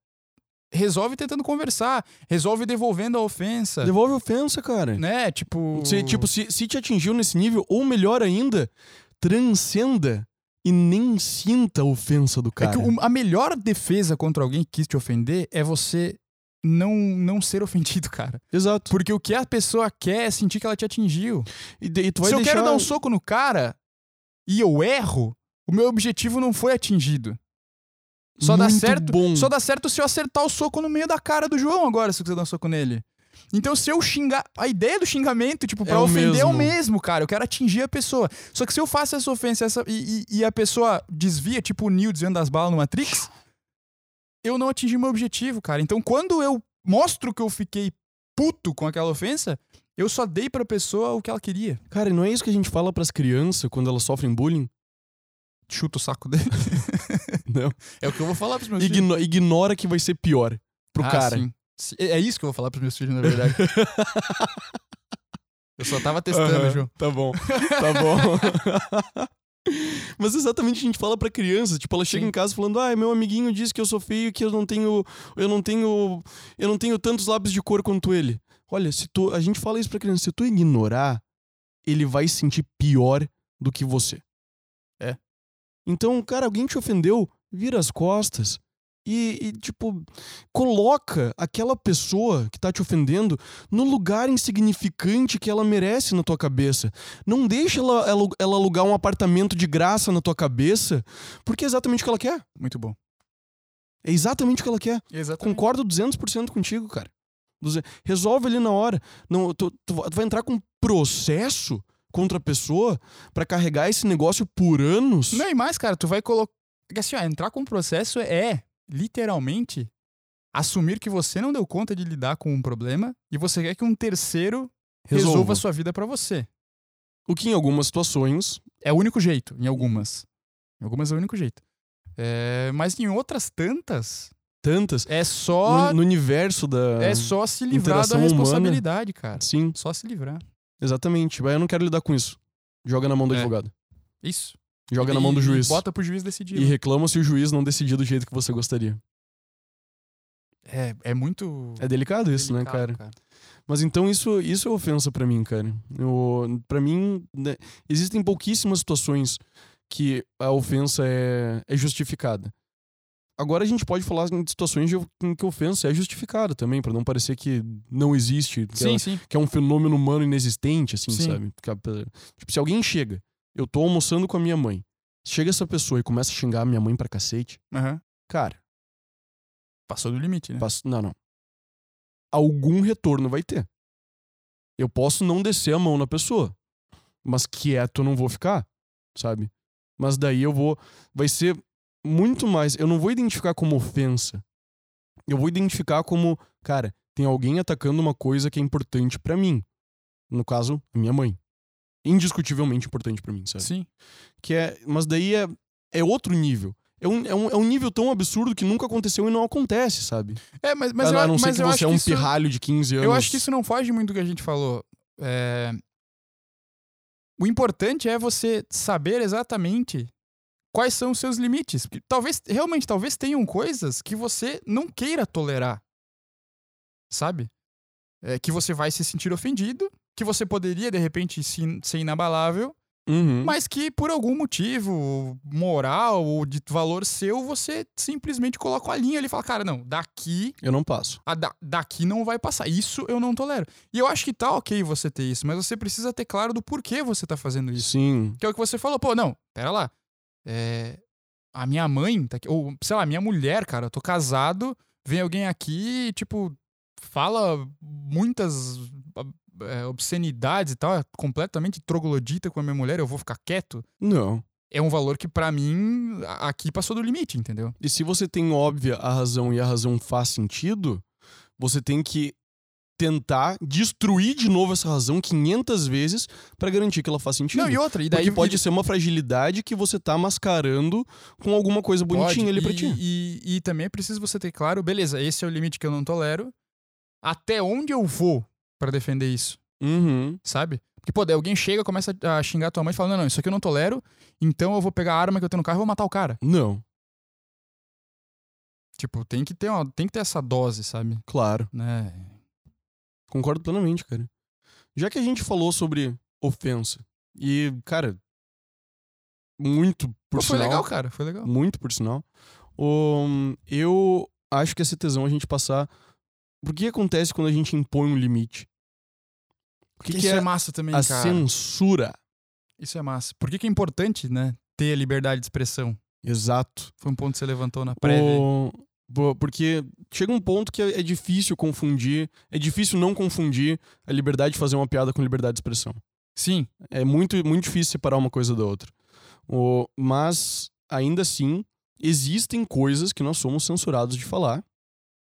Resolve tentando conversar. Resolve devolvendo a ofensa. Devolve ofensa, cara. Né? Tipo. Se, tipo, se, se te atingiu nesse nível, ou melhor ainda, transcenda e nem sinta a ofensa do É cara. que o- a melhor defesa contra alguém que quis te ofender é você não, não ser ofendido, cara. Exato. Porque o que a pessoa quer é sentir que ela te atingiu. E, e tu vai Se eu deixar... quero dar um soco no cara e eu erro, o meu objetivo não foi atingido. Só dá Muito certo. bom. Só dá certo se eu acertar o soco no meio da cara do João agora, se eu quiser dar um soco nele. Então, se eu xingar. A ideia do xingamento, tipo, pra É ofender é o mesmo. mesmo, cara. Eu quero atingir a pessoa. Só que se eu faço essa ofensa essa, e, e- e a pessoa desvia, tipo o Neo desviando das balas no Matrix, eu não atingi meu objetivo, cara. Então, quando eu mostro que eu fiquei puto com aquela ofensa, eu só dei pra pessoa o que ela queria. Cara, e não é isso que a gente fala pras crianças quando elas sofrem bullying? Chuta o saco dele. Não. É o que eu vou falar pros meus filhos. Igno- ignora que vai ser pior pro Ah, cara. sim. É isso que eu vou falar pros meus filhos, na verdade. eu só tava testando, João. Tá bom, tá bom. Mas exatamente a gente fala pra criança, tipo, ela chega Sim. em casa falando: "Ah, meu amiguinho disse que eu sou feio, que eu não tenho, eu não tenho, eu não tenho tantos lábios de cor quanto ele". Olha, se tu, a gente fala isso pra criança, se tu ignorar, ele vai se sentir pior do que você. É. Então, cara, alguém te ofendeu, vira as costas. E, e, tipo, coloca aquela pessoa que tá te ofendendo no lugar insignificante que ela merece na tua cabeça. Não deixa ela, ela, ela alugar um apartamento de graça na tua cabeça, porque é exatamente o que ela quer. Muito bom. É exatamente o que ela quer. Exatamente. Concordo 200% contigo, cara. 200. Resolve ali na hora. Não, tu, tu va- tu vai entrar com processo contra a pessoa pra carregar esse negócio por anos? Não, e mais, cara, tu vai colocar. Assim, ó, entrar com processo é, literalmente, assumir que você não deu conta de lidar com um problema e você quer que um terceiro resolva, Resolva. a sua vida pra você. O que em algumas situações. É o único jeito, em algumas. Em algumas é o único jeito. É, mas em outras tantas, Tantas. é só. No, no universo da. É só se livrar da interação humana. responsabilidade, cara. Sim, Só se livrar. exatamente. Mas eu não quero lidar com isso. Joga na mão do É. advogado. Isso. Joga E- na mão do juiz. Bota pro juiz decidir. E reclama se o juiz não decidir do jeito que você gostaria. É, é muito. É delicado isso, né, delicado, cara? Mas então isso, isso é ofensa pra mim, cara. Eu, pra mim, né, existem pouquíssimas situações que a ofensa é, é justificada. Agora a gente pode falar em situações de- em que a ofensa é justificada também, pra não parecer que não existe, que, Sim, ela- sim. que é um fenômeno humano inexistente, assim, Sim. sabe? Tipo, se alguém chega, eu tô almoçando com a minha mãe, chega essa pessoa e começa a xingar a minha mãe pra cacete, Aham. cara, Passou do limite, né? Passo- Não, não. Algum retorno vai ter. Eu posso não descer a mão na pessoa, mas quieto eu não vou ficar, sabe? Mas daí eu vou. Vai ser muito mais. Eu não vou identificar como ofensa. Eu vou identificar como, cara, tem alguém atacando uma coisa que é importante pra mim. No caso, minha mãe. Indiscutivelmente importante pra mim, sabe? Sim. Que é, mas daí é, é outro nível. É um, é, um, é um nível tão absurdo que nunca aconteceu e não acontece, sabe? É, mas, mas a, eu, a não ser que você é um isso, pirralho de 15 anos. Eu acho que isso não foge muito do que a gente falou. É, O importante é você saber exatamente quais são os seus limites. Porque talvez, realmente, talvez tenham coisas que você não queira tolerar. Sabe? É, que você vai se sentir ofendido, que você poderia, de repente, se- ser inabalável, Uhum. mas que por algum motivo moral ou de valor seu, você simplesmente coloca a linha ali e fala, cara, não, daqui Eu não passo. da- daqui não vai passar. Isso eu não tolero. E eu acho que tá ok você ter isso, mas você precisa ter claro do porquê você tá fazendo isso. Sim. Que é o que você falou, pô, não, pera lá. É, a minha mãe, tá aqui, ou sei lá, minha mulher, cara, eu tô casado, vem alguém aqui e, tipo, fala muitas é, obscenidades e tal, é completamente troglodita com a minha mulher, eu vou ficar quieto. Não. É um valor que pra mim aqui passou do limite, entendeu? E se você tem óbvia a razão e a razão faz sentido, você tem que tentar destruir de novo essa razão 500 vezes pra garantir que ela faz sentido. Não, e outra, e daí Porque pode e- ser uma fragilidade que você tá mascarando com alguma coisa bonitinha Pode. ali pra e, ti. E, e também é preciso você ter claro, beleza, esse é o limite que eu não tolero. Até onde eu vou pra defender isso, Uhum. sabe? Porque, pô, daí alguém chega, começa a xingar tua mãe e fala: não, não, isso aqui eu não tolero, então eu vou pegar a arma que eu tenho no carro e vou matar o cara. Não, Tipo, tem que ter, uma, tem que ter essa dose, sabe? claro. Né? Concordo plenamente, cara. Já que a gente falou sobre ofensa, e, cara, muito por Pô, foi sinal, legal, cara, foi legal. muito por sinal, um, eu acho que essa tesão a gente passar. Por que acontece quando a gente impõe um limite? O que, que isso é, é massa também, a cara. censura? Isso é massa. Por que, que é importante, né? Ter a liberdade de expressão? Exato. Foi um ponto que você levantou na prévia. O- Porque chega um ponto que é é difícil confundir, é difícil não confundir a liberdade de fazer uma piada com liberdade de expressão. Sim, É muito, muito difícil separar uma coisa da outra. O, mas, ainda assim, existem coisas que nós somos censurados de falar.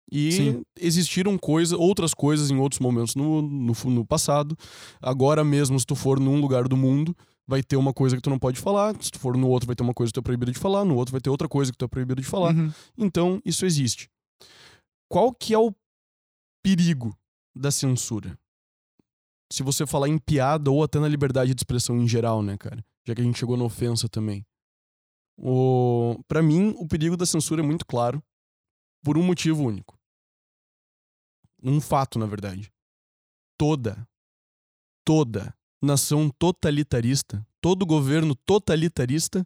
E Sim. existiram coisa, outras coisas em outros momentos no, no, no passado. Agora mesmo, se tu for num lugar do mundo, vai ter uma coisa que tu não pode falar. Se tu for no outro, vai ter uma coisa que tu é proibido de falar. No outro, vai ter outra coisa que tu é proibido de falar. Uhum. Então, isso existe. Qual que é o perigo da censura? Se você falar em piada ou até na liberdade de expressão em geral, né, cara? Já que a gente chegou na ofensa também. O... Para mim, o perigo da censura é muito claro por um motivo único. Um fato, na verdade. Toda, toda nação totalitarista, todo governo totalitarista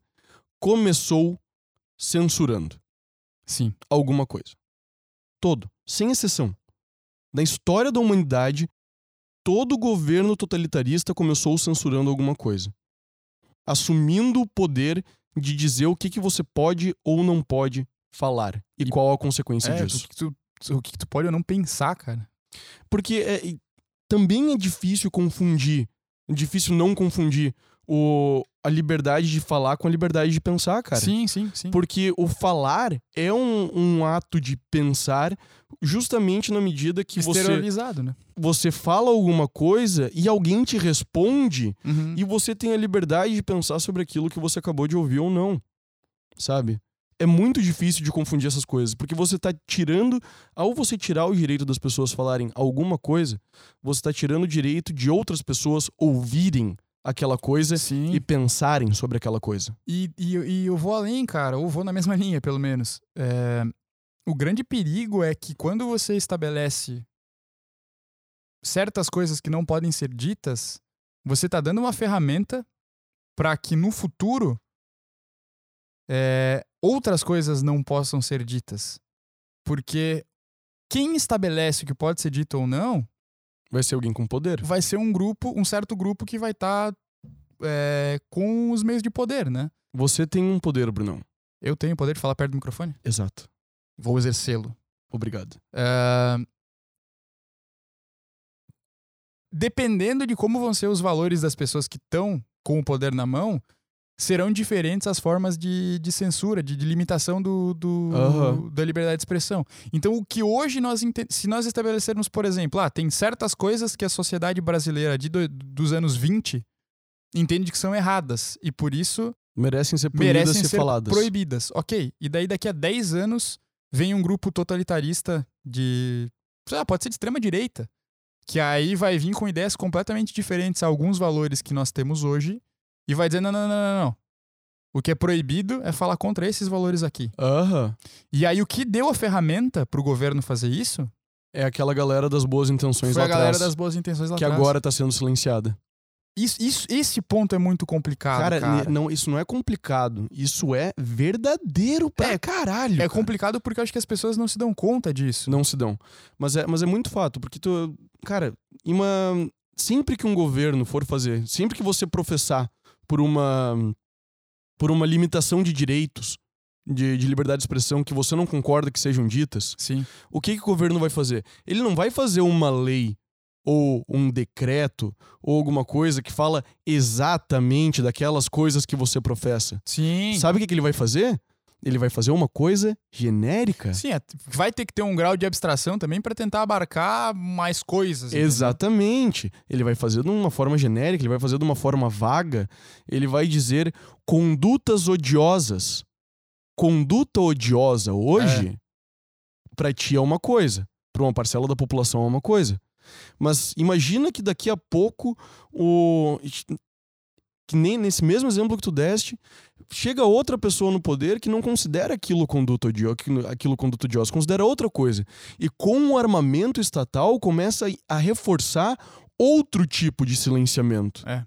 começou censurando Sim. alguma coisa. Todo, sem exceção. Na história da humanidade, todo governo totalitarista começou censurando alguma coisa. Assumindo o poder de dizer o que, que você pode ou não pode falar. E, E- qual a consequência É, disso. o que, tu, o que tu pode ou não pensar, cara. Porque é, também é difícil confundir, é difícil não confundir o, a liberdade de falar com a liberdade de pensar, cara. Sim, sim, sim. Porque o falar é um, um ato de pensar justamente na medida que você, né? você fala alguma coisa e alguém te responde Uhum. e você tem a liberdade de pensar sobre aquilo que você acabou de ouvir ou não. Sabe? É muito difícil de confundir essas coisas, porque você tá tirando, ao você tirar o direito das pessoas falarem alguma coisa, você tá tirando o direito de outras pessoas ouvirem aquela coisa Sim. e pensarem sobre aquela coisa. E, e, e eu vou além, cara, ou vou na mesma linha, pelo menos. É, o grande perigo é que quando você estabelece certas coisas que não podem ser ditas, você tá dando uma ferramenta para que no futuro é, outras coisas não possam ser ditas. Porque quem estabelece o que pode ser dito ou não Vai ser alguém com poder. vai ser um grupo, um certo grupo que vai estar com os meios de poder, né? Você tem um poder, Brunão. Eu tenho o poder de falar perto do microfone? Exato. Vou exercê-lo. Obrigado. Dependendo de como vão ser os valores das pessoas que estão com o poder na mão, serão diferentes as formas de, de censura, de, de limitação do, do- Aham. da liberdade de expressão. Então, o que hoje nós se nós estabelecermos, por exemplo, ah, tem certas coisas que a sociedade brasileira de do- dos anos 20 entende que são erradas e por isso Merecem ser punidas merecem ser, ser faladas. proibidas. Ok. E daí daqui a 10 anos vem um grupo totalitarista de. lá, pode ser de extrema direita. Que aí vai vir com ideias completamente diferentes a alguns valores que nós temos hoje. E vai dizer: não, não, não, não, não. O que é proibido é falar contra esses valores aqui. Aham. E aí o que deu a ferramenta pro governo fazer isso É aquela galera das boas intenções foi lá a galera atrás, das boas intenções lá que atrás. agora tá sendo silenciada. Isso, isso- esse ponto é muito complicado, cara, cara. não, isso não é complicado. Isso é verdadeiro pra É, caralho. É cara. complicado porque eu acho que as pessoas não se dão conta disso. Não se dão. Mas é, mas é muito fato, porque tu. Cara, uma. Sempre que um governo for fazer, sempre que você professar por uma. por uma limitação de direitos, de, de liberdade de expressão que você não concorda que sejam ditas, Sim. o que, que o governo vai fazer? Ele não vai fazer uma lei ou um decreto ou alguma coisa que fala exatamente daquelas coisas que você professa. Sim. Sabe o que, que ele vai fazer? Ele vai fazer uma coisa genérica. Sim, é, vai ter que ter um grau de abstração também para tentar abarcar mais coisas. entendeu? Exatamente. Ele vai fazer de uma forma genérica, ele vai fazer de uma forma vaga. Ele vai dizer condutas odiosas. Conduta odiosa hoje, pra ti é uma coisa, pra uma parcela da população é uma coisa. Mas imagina que daqui a pouco o que nem nesse mesmo exemplo que tu deste, chega outra pessoa no poder que não considera aquilo conduta odiosa, aquilo conduta odiosa, considera outra coisa. E com o armamento estatal começa a reforçar outro tipo de silenciamento. É.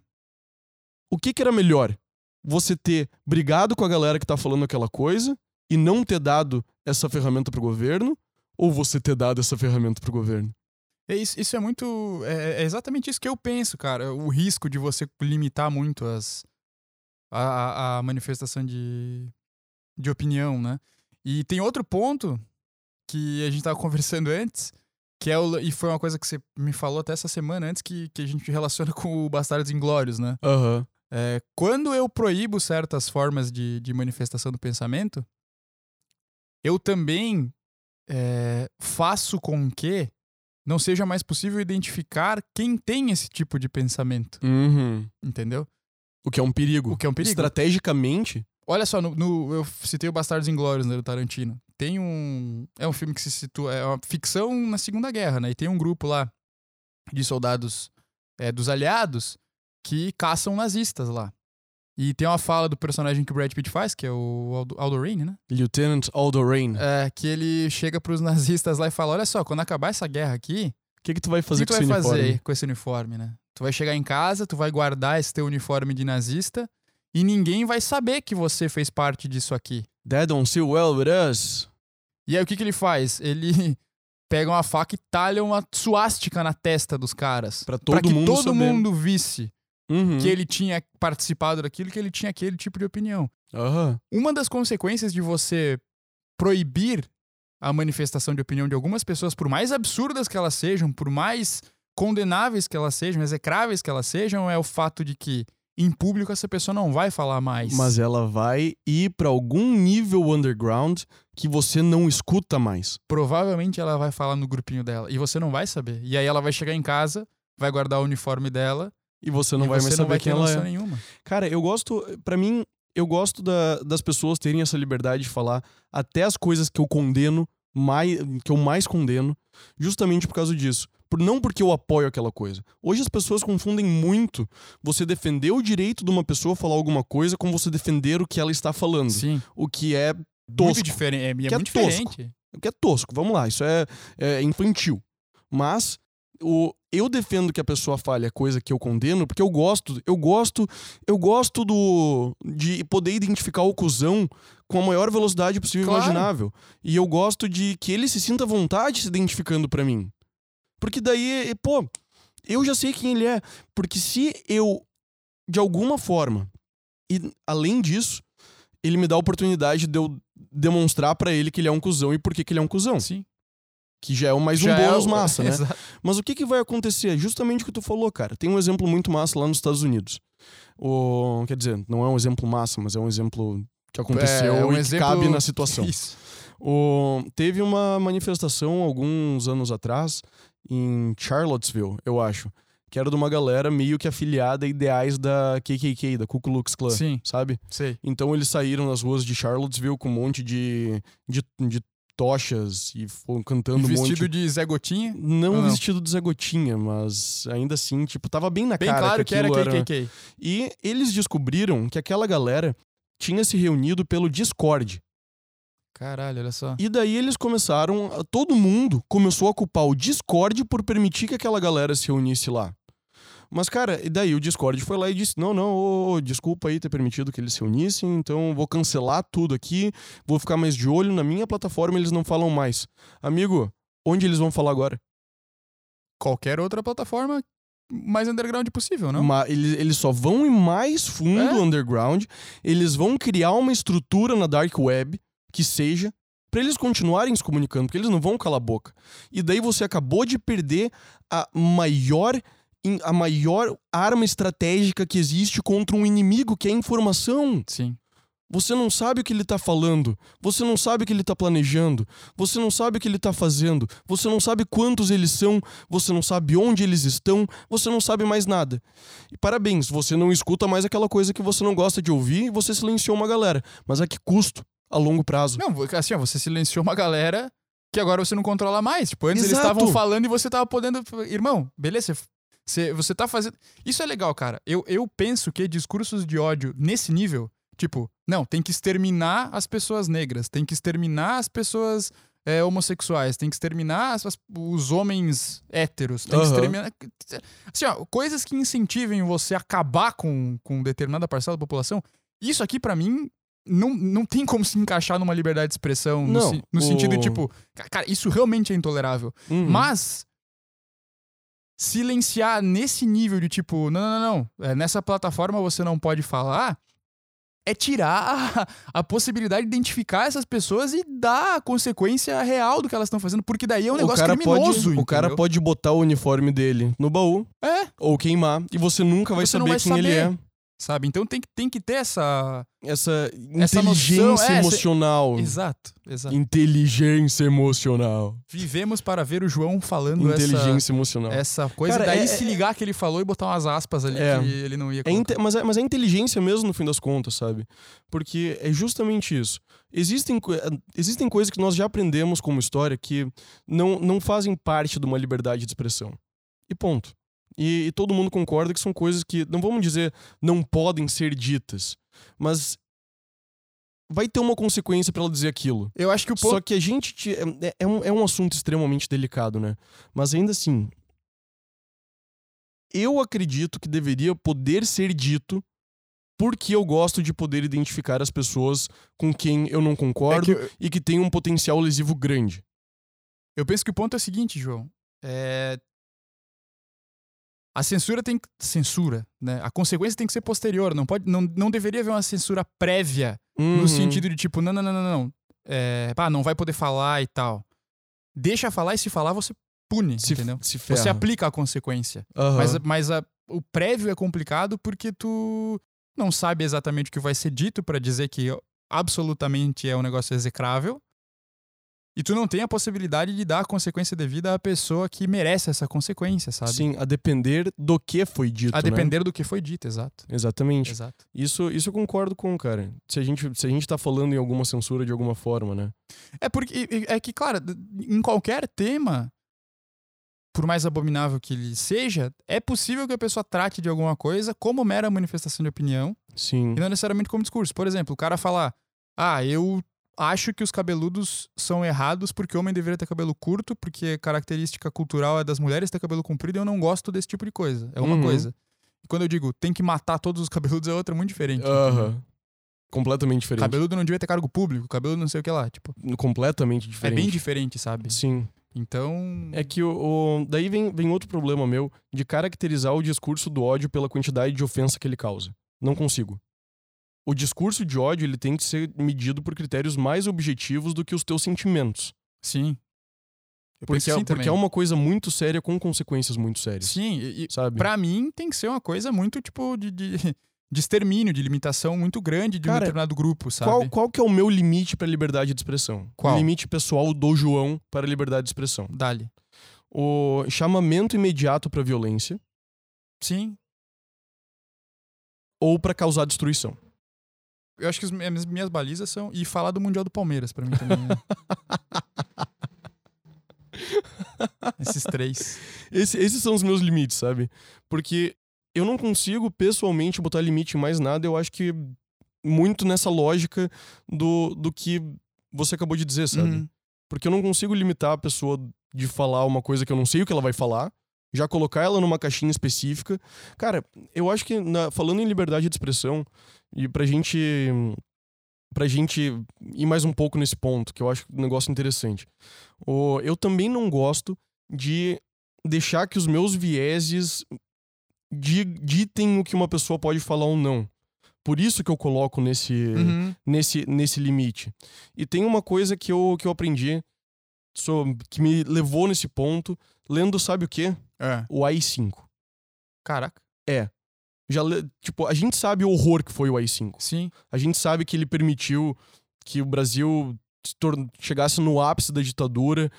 O que, que era melhor? Você ter brigado com a galera que tá falando aquela coisa e não ter dado essa ferramenta pro governo, ou você ter dado essa ferramenta pro governo? É isso, isso é muito. É, é exatamente isso que eu penso, cara. O risco de você limitar muito as, a, a- manifestação de, de opinião, né? E tem outro ponto que a gente tava conversando antes, que é o. E foi uma coisa que você me falou até essa semana antes, que, que a gente relaciona com o Bastardos Inglórios, né? Aham. É, quando eu proíbo certas formas de, de manifestação do pensamento, eu também é, faço com que não seja mais possível identificar quem tem esse tipo de pensamento, Uhum. entendeu? O que é um perigo. O que é um perigo. Estrategicamente, Olha só, no, no- eu citei o Bastardos Inglórios, né, do Tarantino. Tem um... É um filme que se situa... É uma ficção na Segunda Guerra, né? E tem um grupo lá de soldados é, dos aliados que caçam nazistas lá. E tem uma fala do personagem que o Brad Pitt faz, que é o Aldo, Aldo Raine, né? Lieutenant Aldo Rain, o É, que ele chega pros nazistas lá e fala: Olha só, quando acabar essa guerra aqui, que, que tu vai o que fazer tu com vai esse fazer uniforme? com esse uniforme, né? Tu vai chegar em casa, tu vai guardar esse teu uniforme de nazista e ninguém vai saber que você fez parte disso aqui. That don't sit well with us. E aí o que, que ele faz? Ele pega uma faca e talha uma suástica na testa dos caras. Pra Pra todo que mundo todo saber. mundo visse Uhum. que ele tinha participado daquilo, que ele tinha aquele tipo de opinião. Aham. Uma das consequências de você proibir a manifestação de opinião de algumas pessoas, por mais absurdas que elas sejam, por mais condenáveis que elas sejam, execráveis que elas sejam, é o fato de que em público essa pessoa não vai falar mais. Mas ela vai ir pra algum nível underground que você não escuta mais. provavelmente ela vai falar no grupinho dela e você não vai saber. E aí ela vai chegar em casa, vai guardar o uniforme dela E você não e vai você mais saber vai quem ela é. nenhuma. Cara, eu gosto, Pra mim, eu gosto da- das pessoas terem essa liberdade de falar até as coisas que eu condeno, mais, que eu mais condeno, justamente por causa disso. Por, não porque eu apoio aquela coisa. Hoje as pessoas confundem muito você defender o direito de uma pessoa falar alguma coisa com você defender o que ela está falando. Sim. O que é Muito tosco. diferente. É, é Que é muito tosco. diferente. O que é tosco, vamos lá, isso é, é infantil. Mas o, eu defendo que a pessoa fale a coisa que eu condeno, porque eu gosto, eu gosto, eu gosto do de poder identificar o cuzão com a maior velocidade possível e Claro. imaginável. E eu gosto de que ele se sinta à vontade se identificando pra mim. Porque daí, pô, eu já sei quem ele é. Porque se eu, de alguma forma, e além disso, ele me dá a oportunidade de eu demonstrar pra ele que ele é um cuzão e por que que ele é um cuzão. Sim. Que já é o mais um Já é bônus o- massa, né? Exato. Mas o que, que vai acontecer? Justamente o que tu falou, cara. Tem um exemplo muito massa lá nos Estados Unidos. O, quer dizer, não é um exemplo massa, mas é um exemplo que aconteceu É, um e exemplo- cabe na situação. Isso. O, teve uma manifestação alguns anos atrás em Charlottesville, eu acho, que era de uma galera meio que afiliada a ideais da KKK, da Ku Klux Klan, Sim, sabe? sei. Então eles saíram nas ruas de Charlottesville com um monte de, de, de tochas e foram cantando um monte Vestido de Zé Gotinha. não Ou não? vestido de Zé Gotinha, mas ainda assim, tipo, tava bem na Bem cara claro que era aquilo KKK. E eles descobriram que aquela galera tinha se reunido pelo Discord. Caralho, olha só. E daí eles começaram, todo mundo começou a culpar o Discord por permitir que aquela galera se reunisse lá. Mas, cara, e daí o Discord foi lá e disse: Não, não, ô, ô, desculpa aí ter permitido que eles se unissem, então vou cancelar tudo aqui, vou ficar mais de olho na minha plataforma, eles não falam mais. Amigo, onde eles vão falar agora? Qualquer outra plataforma mais underground possível, não? Ma- eles, eles só vão ir mais fundo É? underground, eles vão criar uma estrutura na dark web que seja pra eles continuarem se comunicando, porque eles não vão calar a boca. E daí você acabou de perder a maior a maior arma estratégica que existe contra um inimigo, que é a informação. Sim. Você não sabe o que ele tá falando, você não sabe o que ele tá planejando, você não sabe o que ele tá fazendo, você não sabe quantos eles são, você não sabe onde eles estão, você não sabe mais nada. E parabéns, você não escuta mais aquela coisa que você não gosta de ouvir e você silenciou uma galera. Mas a que custo? A longo prazo. Não, assim, ó, você silenciou uma galera que agora você não controla mais. Tipo, antes eles Exato. estavam falando e você tava podendo. Irmão, beleza? Você, você tá fazendo. Isso é legal, cara. Eu, eu penso que discursos de ódio nesse nível, tipo, não, tem que exterminar as pessoas negras, tem que exterminar as pessoas é, homossexuais, tem que exterminar as- os homens héteros, tem que Aham. exterminar. Assim, ó, coisas que incentivem você a acabar com, com determinada parcela da população, isso aqui, pra mim. Não, não tem como se encaixar numa liberdade de expressão no, Não, se- no o- sentido, tipo, ca- cara, isso realmente é intolerável. Uhum. Mas silenciar nesse nível de tipo, não, não, não, não, é, nessa plataforma você não pode falar, é tirar a, a possibilidade de identificar essas pessoas e dar a consequência real do que elas estão fazendo, porque daí é um negócio o cara criminoso. pode, o cara pode botar o uniforme dele no baú É, ou queimar e você nunca vai Você saber vai quem ele é. Sabe? Então tem, que- tem que ter essa. Essa Essa inteligência noção, é, emocional. Exato, exato. Inteligência emocional. Vivemos para ver o João falando essa, Inteligência emocional. essa coisa, Cara, daí é- se ligar que ele falou e botar umas aspas ali É. que ele não ia É colocar. inte- mas, é, mas é inteligência mesmo, no fim das contas, sabe? Porque é justamente isso. Existem, existem coisas que nós já aprendemos como história que não, não fazem parte de uma liberdade de expressão. E ponto. E, e todo mundo concorda que são coisas que, não vamos dizer, não podem ser ditas, mas vai ter uma consequência pra ela dizer aquilo. Eu acho que o ponto. Só que a gente. te- é, é um, é um assunto extremamente delicado, né? Mas ainda assim. Eu acredito que deveria poder ser dito porque eu gosto de poder identificar as pessoas com quem eu não é concordo que eu- e que tem um potencial lesivo grande. Eu penso que o ponto é o seguinte, João. É... A censura tem que. Censura, né? A consequência tem que ser posterior. Não, pode, não, não deveria haver uma censura prévia. Uhum. No sentido de tipo, não, não, não, não, não. é, pá, não vai poder falar e tal. Deixa falar e se falar, você pune, Se, entendeu? se. Você aplica a consequência. Aham. Mas, mas a- o prévio é complicado porque tu não sabe exatamente o que vai ser dito pra dizer que absolutamente é um negócio execrável. E tu não tem a possibilidade de dar a consequência devida à pessoa que merece essa consequência, sabe? Sim, a depender do que foi dito, A né? depender do que foi dito, exato. Exatamente. Exato. Isso, isso eu concordo com, cara. Se a, gente, se a gente tá falando em alguma censura de alguma forma, né? É porque é que, claro, em qualquer tema, por mais abominável que ele seja, é possível que a pessoa trate de alguma coisa como mera manifestação de opinião Sim. e não necessariamente como discurso. Por exemplo, o cara falar: "Ah, eu acho que os cabeludos são errados porque o homem deveria ter cabelo curto, porque característica cultural é das mulheres ter cabelo comprido e eu não gosto desse tipo de coisa". É uma Uhum. coisa. E quando eu digo tem que matar todos os cabeludos é outra muito diferente. Aham. Completamente diferente. Cabeludo não devia ter cargo público, cabeludo não sei o que lá, tipo, Completamente é diferente. bem diferente, sabe? Sim. Então, É que o, o- daí vem, vem outro problema meu de caracterizar o discurso do ódio pela quantidade de ofensa que ele causa. Não consigo. O discurso de ódio ele tem que ser medido por critérios mais objetivos do que os teus sentimentos. sim. Eu Porque, é, assim porque é uma coisa muito séria com consequências muito sérias. Sim, e, Sabe? pra mim tem que ser uma coisa muito, tipo, de, de, de extermínio, de limitação muito grande de um Cara, determinado grupo, sabe? Qual, qual que é o meu limite para liberdade de expressão? Qual? O limite pessoal do João para a liberdade de expressão. Dali. O chamamento imediato para violência Sim. ou para causar destruição. Eu acho que as minhas, balizas são. E falar do Mundial do Palmeiras, pra mim também. né? Esses três. Esse- esses são os meus limites, sabe? Porque eu não consigo pessoalmente botar limite em mais nada. Eu acho que muito nessa lógica do, do que você acabou de dizer, sabe? Uhum. Porque eu não consigo limitar a pessoa de falar uma coisa que eu não sei o que ela vai falar, já colocar ela numa caixinha específica. Cara, eu acho que na- falando em liberdade de expressão, e pra gente. Pra gente ir mais um pouco nesse ponto, que eu acho um negócio interessante. O, eu também não gosto de deixar que os meus vieses di- ditem o que uma pessoa pode falar ou não. Por isso que eu coloco nesse, Uhum. nesse, nesse limite. E tem uma coisa que eu, que eu aprendi, que me levou nesse ponto, lendo, sabe o quê? É. O AI-5. Caraca. Já tipo, a gente sabe o horror que foi o AI-5. Sim. A gente sabe que ele permitiu que o Brasil chegasse no ápice da ditadura,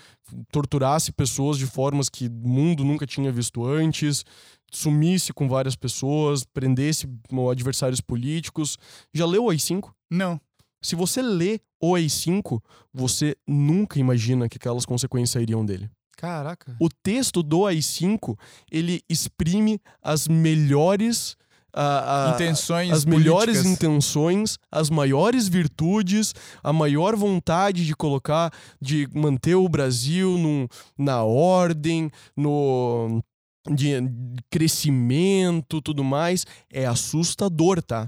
torturasse pessoas de formas que o mundo nunca tinha visto antes, sumisse com várias pessoas, prendesse adversários políticos. Já leu o AI-5? Não. Se você lê o AI-5, você nunca imagina que aquelas consequências sairiam dele. Caraca. O texto do AI-5, ele exprime as melhores... a- a- Intenções as melhores políticas. intenções, as maiores virtudes, a maior vontade de colocar, de manter o Brasil num- na ordem, no de crescimento, tudo mais, é assustador, tá?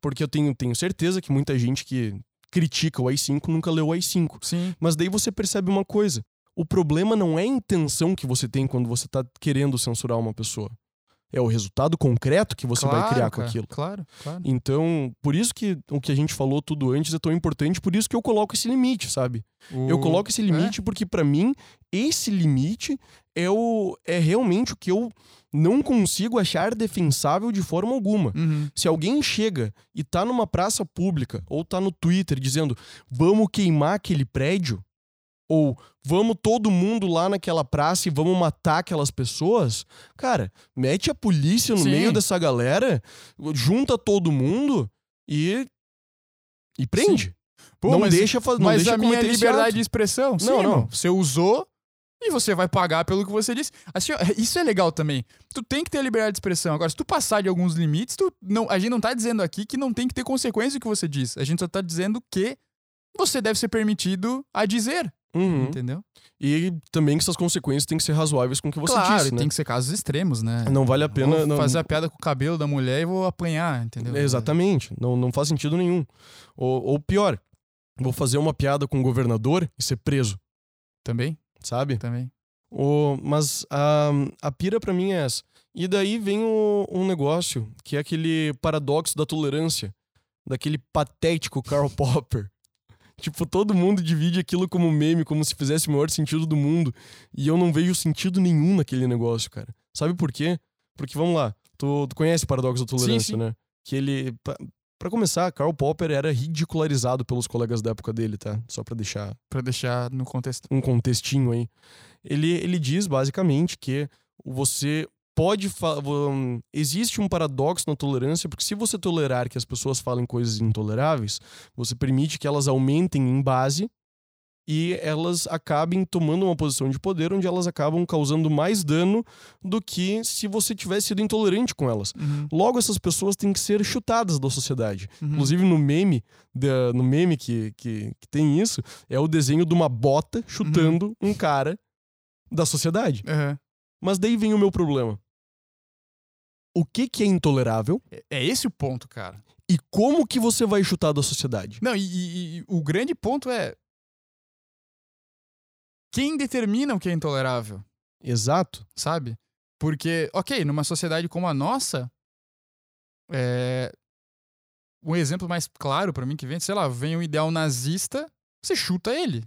Porque eu tenho, tenho certeza que muita gente que critica o AI-5 nunca leu o AI-5. Sim. Mas daí você percebe uma coisa. O problema não é a intenção que você tem quando você tá querendo censurar uma pessoa. É o resultado concreto que você vai Claro, criar com cara, aquilo. Claro, claro. Então, por isso que o que a gente falou tudo antes é tão importante, por isso que eu coloco esse limite, sabe? Eu coloco esse limite porque pra mim esse limite é o é realmente o que eu não consigo achar defensável de forma alguma. Uhum. Se alguém chega e tá numa praça pública ou tá no Twitter dizendo vamos queimar aquele prédio ou vamos todo mundo lá naquela praça e vamos matar aquelas pessoas, cara, mete a polícia no Sim. meio dessa galera, junta todo mundo e e prende. Pô, não mas- deixa fa- não Mas deixa a minha liberdade de expressão. Sim, Não, não. irmão. Você usou e você vai pagar pelo que você disse. Assim, ó, isso é legal também. Tu tem que ter a liberdade de expressão. Agora, se tu passar de alguns limites, tu não, a gente não tá dizendo aqui que não tem que ter consequência do que você diz. A gente só tá dizendo que você deve ser permitido a dizer, Uhum. entendeu? E também que essas consequências têm que ser razoáveis com o que você claro, disse, e né? tem que ser casos extremos, né? Não vale a pena. Vou não- fazer a piada com o cabelo da mulher e vou apanhar, entendeu? Exatamente. Não, não faz sentido nenhum. Ou, ou pior, vou fazer uma piada com o governador e ser preso, Também, sabe? também. O, mas a, a pira pra mim é essa. E daí vem o, um negócio que é aquele paradoxo da tolerância, daquele patético Karl Popper. Tipo, todo mundo divide aquilo como meme, como se fizesse o maior sentido do mundo. E eu não vejo sentido nenhum naquele negócio, cara. Sabe por quê? Porque, vamos lá, tu, tu conhece o paradoxo da tolerância, sim. né? Que ele. pra- Pra começar, Karl Popper era ridicularizado pelos colegas da época dele, tá? Só pra deixar Pra deixar no contexto. um contextinho aí. Ele, ele diz basicamente que você pode. Existe um paradoxo na tolerância, porque se você tolerar que as pessoas falem coisas intoleráveis, você permite que elas aumentem em base e elas acabem tomando uma posição de poder onde elas acabam causando mais dano do que se você tivesse sido intolerante com elas. Uhum, Logo, essas pessoas têm que ser chutadas da sociedade. uhum. Inclusive no meme, da- no meme que, que, que tem isso, é o desenho de uma bota chutando um cara da sociedade. Mas daí vem o meu problema. O que que é intolerável É- É esse o ponto, cara. e como que você vai chutar da sociedade? Não, e, e- e o grande ponto é. Quem determina o que é intolerável, Exato. sabe? Porque, ok, numa sociedade como a nossa, é. Um exemplo mais claro pra mim que vem, sei lá, vem um ideal nazista, você chuta ele,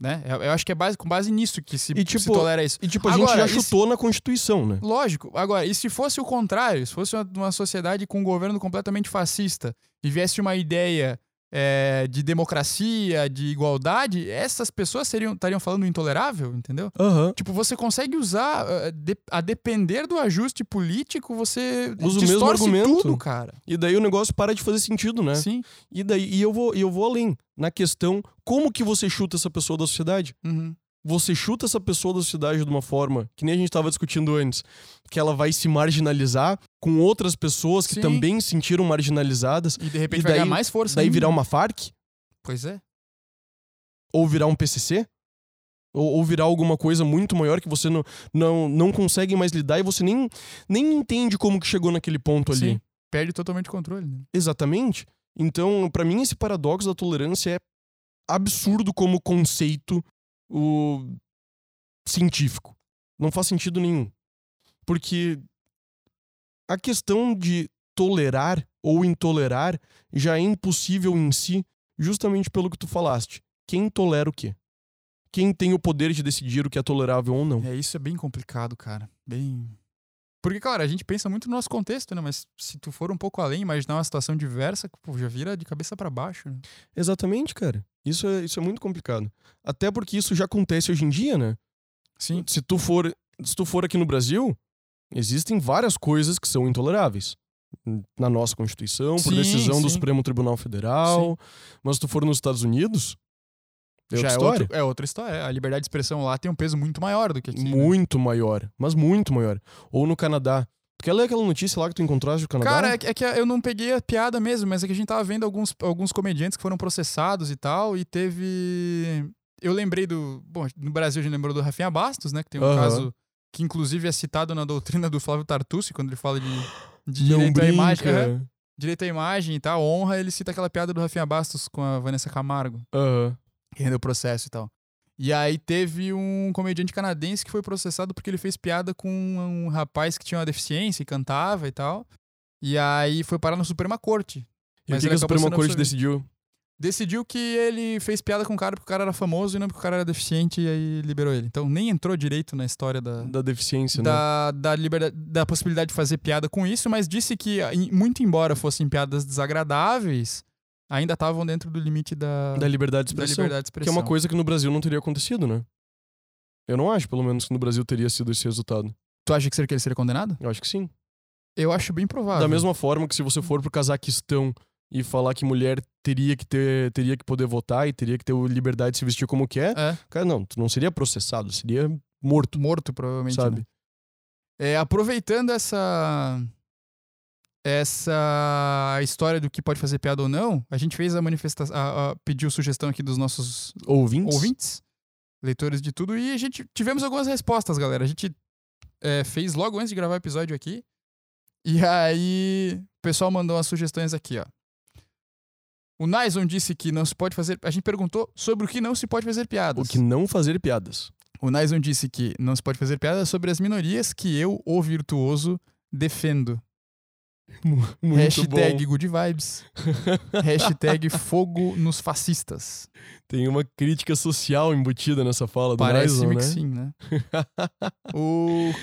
né? Eu, eu acho que é base, com base nisso que se, E, tipo, se tolera isso. E tipo, a Agora, gente já chutou na Constituição, né? Lógico. Agora, e se fosse o contrário? Se fosse uma, uma sociedade com um governo completamente fascista e viesse uma ideia é, de democracia, de igualdade, essas pessoas seriam estariam falando intolerável, entendeu? Aham. Tipo, você consegue usar, a depender do ajuste político, você Usa o mesmo argumento. tudo, cara. E daí o negócio para de fazer sentido, né? Sim. E daí e eu vou e eu vou além na questão como que você chuta essa pessoa da sociedade? Uhum. Você chuta essa pessoa da sociedade de uma forma que nem a gente estava discutindo antes, que ela vai se marginalizar com outras pessoas que Sim. também se sentiram marginalizadas, E de repente E vai daí- ganhar mais força. daí ainda. virar uma FARC Pois é. ou virar um PCC? Ou, ou virar alguma coisa muito maior que você não, não, não consegue mais lidar e você nem, nem entende como que chegou naquele ponto ali. Sim. Perde totalmente o controle. Né? Exatamente. Então, pra mim, esse paradoxo da tolerância é absurdo como conceito o... científico. Não faz sentido nenhum. Porque a questão de tolerar ou intolerar já é impossível em si, justamente pelo que tu falaste. Quem tolera o quê? Quem tem o poder de decidir o que é tolerável ou não? É, isso é bem complicado, cara. Bem. Porque, cara, a gente pensa muito no nosso contexto, né? Mas se tu for um pouco além, imaginar uma situação diversa, pô, já vira de cabeça pra baixo, né? Exatamente, cara. Isso é, isso é muito complicado. Até porque isso já acontece hoje em dia, né? Sim. se tu for se tu for aqui no Brasil existem várias coisas que são intoleráveis na nossa constituição por Sim, decisão do sim. Supremo Tribunal Federal mas se tu for nos Estados Unidos é já outra é, outro- é outra história. A liberdade de expressão lá tem um peso muito maior do que aqui. né? muito maior mas muito maior ou no Canadá tu quer ler aquela notícia lá que tu encontraste do Canadá Cara, é que, é que eu não peguei a piada mesmo, mas é que a gente tava vendo alguns, alguns comediantes que foram processados e tal, e teve. Eu lembrei do. Bom, no Brasil a gente lembrou do Rafinha Bastos, né? Que tem um Aham. caso que, inclusive, é citado na doutrina do Flávio Tartucci, quando ele fala de, de direito à brinca imagem. Aham. direito à imagem e tal, honra, ele cita aquela piada do Rafinha Bastos com a Vanessa Camargo, Aham. que rendeu processo e tal. E aí teve um comediante canadense que foi processado porque ele fez piada com um rapaz que tinha uma deficiência e cantava e tal. E aí foi parar na Suprema Corte. e o Mas que, ele que a Suprema Corte decidiu Decidiu que ele fez piada com o cara porque o cara era famoso e não porque o cara era deficiente e aí liberou ele. Então nem entrou direito na história da, da deficiência né da, da, liberdade, da possibilidade de fazer piada com isso, mas disse que, muito embora fossem piadas desagradáveis, ainda estavam dentro do limite da, da liberdade de da expressão liberdade de que é expressão. uma coisa que no Brasil não teria acontecido né eu não acho pelo menos que no Brasil teria sido esse resultado Tu acha que seria, que ele seria condenado? eu acho que sim Eu acho bem provável. Da mesma forma que se você for pro Cazaquistão e falar que mulher teria que ter, teria que poder votar e teria que ter liberdade de se vestir como quer, É, cara, não, tu não seria processado, seria morto, morto, provavelmente. sabe? né? É, aproveitando essa essa história do que pode fazer piada ou não, a gente fez a manifestação, a- a- pediu sugestão aqui dos nossos Ouvintes? ouvintes, leitores de tudo, e a gente tivemos algumas respostas, galera. A gente é, fez logo antes de gravar o episódio aqui. E aí, o pessoal mandou umas sugestões aqui, ó. O Naison disse que não se pode fazer. A gente perguntou sobre o que não se pode fazer piadas. O que não fazer piadas. O Naison disse que não se pode fazer piadas sobre as minorias que eu, o virtuoso, defendo. Muito Hashtag bom. good vibes. Hashtag fogo nos fascistas. Tem uma crítica social embutida nessa fala do Parece-me Dyson, que né? sim, né? o E-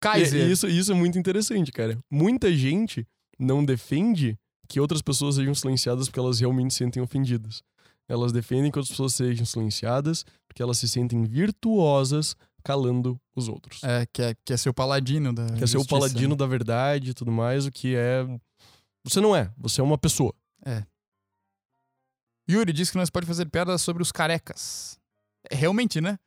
Kaiser. e isso, isso é muito interessante, cara. Muita gente não defende que outras pessoas sejam silenciadas porque elas realmente se sentem ofendidas. Elas defendem que outras pessoas sejam silenciadas porque elas se sentem virtuosas calando os outros. É, quer, quer ser o paladino da Quer ser o paladino né? da verdade e tudo mais, o que é. Você não é, você é uma pessoa. Yuri disse que nós pode fazer piadas sobre os carecas. É, realmente, né?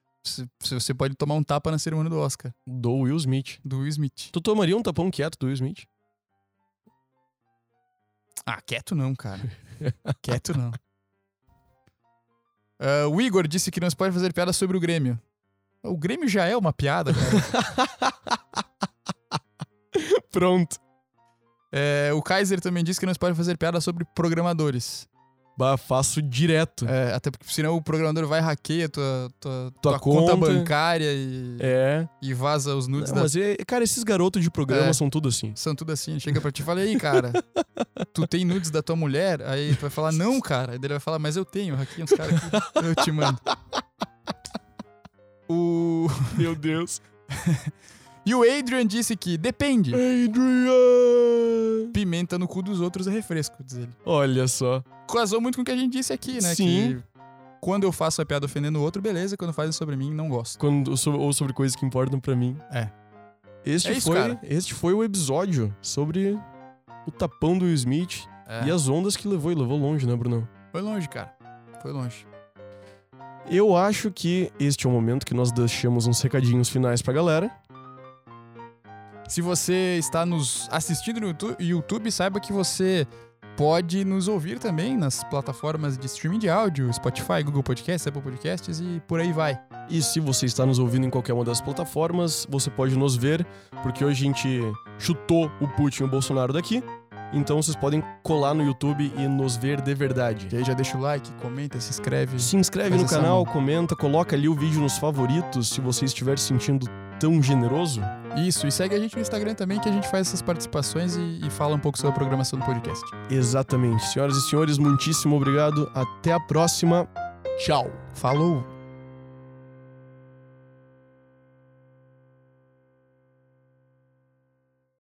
Você pode tomar um tapa na cerimônia do Oscar, Do Will Smith. do Will Smith. Tu tomaria um tapão quieto do Will Smith? Ah, quieto não, cara. quieto não. Ah, o Igor disse que nós pode fazer piadas sobre o Grêmio. O Grêmio já é uma piada, cara. Pronto. É, o Kaiser também disse que nós pode fazer piadas sobre programadores. Bah, faço direto. É, até porque senão o programador vai hackeia tua, tua, Tua tua conta, conta. bancária e, É. e vaza os nudes Não, da mas, é, cara, esses garotos de programa É. são tudo assim. São tudo assim, chega pra ti e fala, aí, cara, tu tem nudes da tua mulher? Aí tu vai falar, não, cara. Aí ele vai falar, mas eu tenho, hackei uns caras eu te mando. O... Meu Deus. E o Adrian disse que depende. Adrian! Pimenta no cu dos outros é refresco, diz ele. Olha só. Casou muito com o que a gente disse aqui, né? Sim. Que quando eu faço a piada ofendendo o outro, beleza. Quando fazem sobre mim, não gosto. Quando, ou sobre coisas que importam pra mim. É. Este, É isso, foi, cara. este foi o episódio sobre o tapão do Will Smith É, e as ondas que levou. E levou longe, né, Brunão? Foi longe, cara. Foi longe. Eu acho que este é o momento que nós deixamos uns recadinhos finais pra galera. Se você está nos assistindo no YouTube, YouTube, saiba que você pode nos ouvir também nas plataformas de streaming de áudio, Spotify, Google Podcasts, Apple Podcasts e por aí vai. E se você está nos ouvindo em qualquer uma das plataformas, você pode nos ver, porque hoje a gente chutou o Putin e o Bolsonaro daqui. Então vocês podem colar no YouTube e nos ver de verdade. E aí já deixa o like, comenta, se inscreve. Se inscreve no canal, mão. comenta, coloca ali o vídeo nos favoritos se você estiver se sentindo tão generoso. Isso, e segue a gente no Instagram também que a gente faz essas participações e, e fala um pouco sobre a programação do podcast. Exatamente. Senhoras e senhores, muitíssimo obrigado. Até a próxima. Tchau. Falou!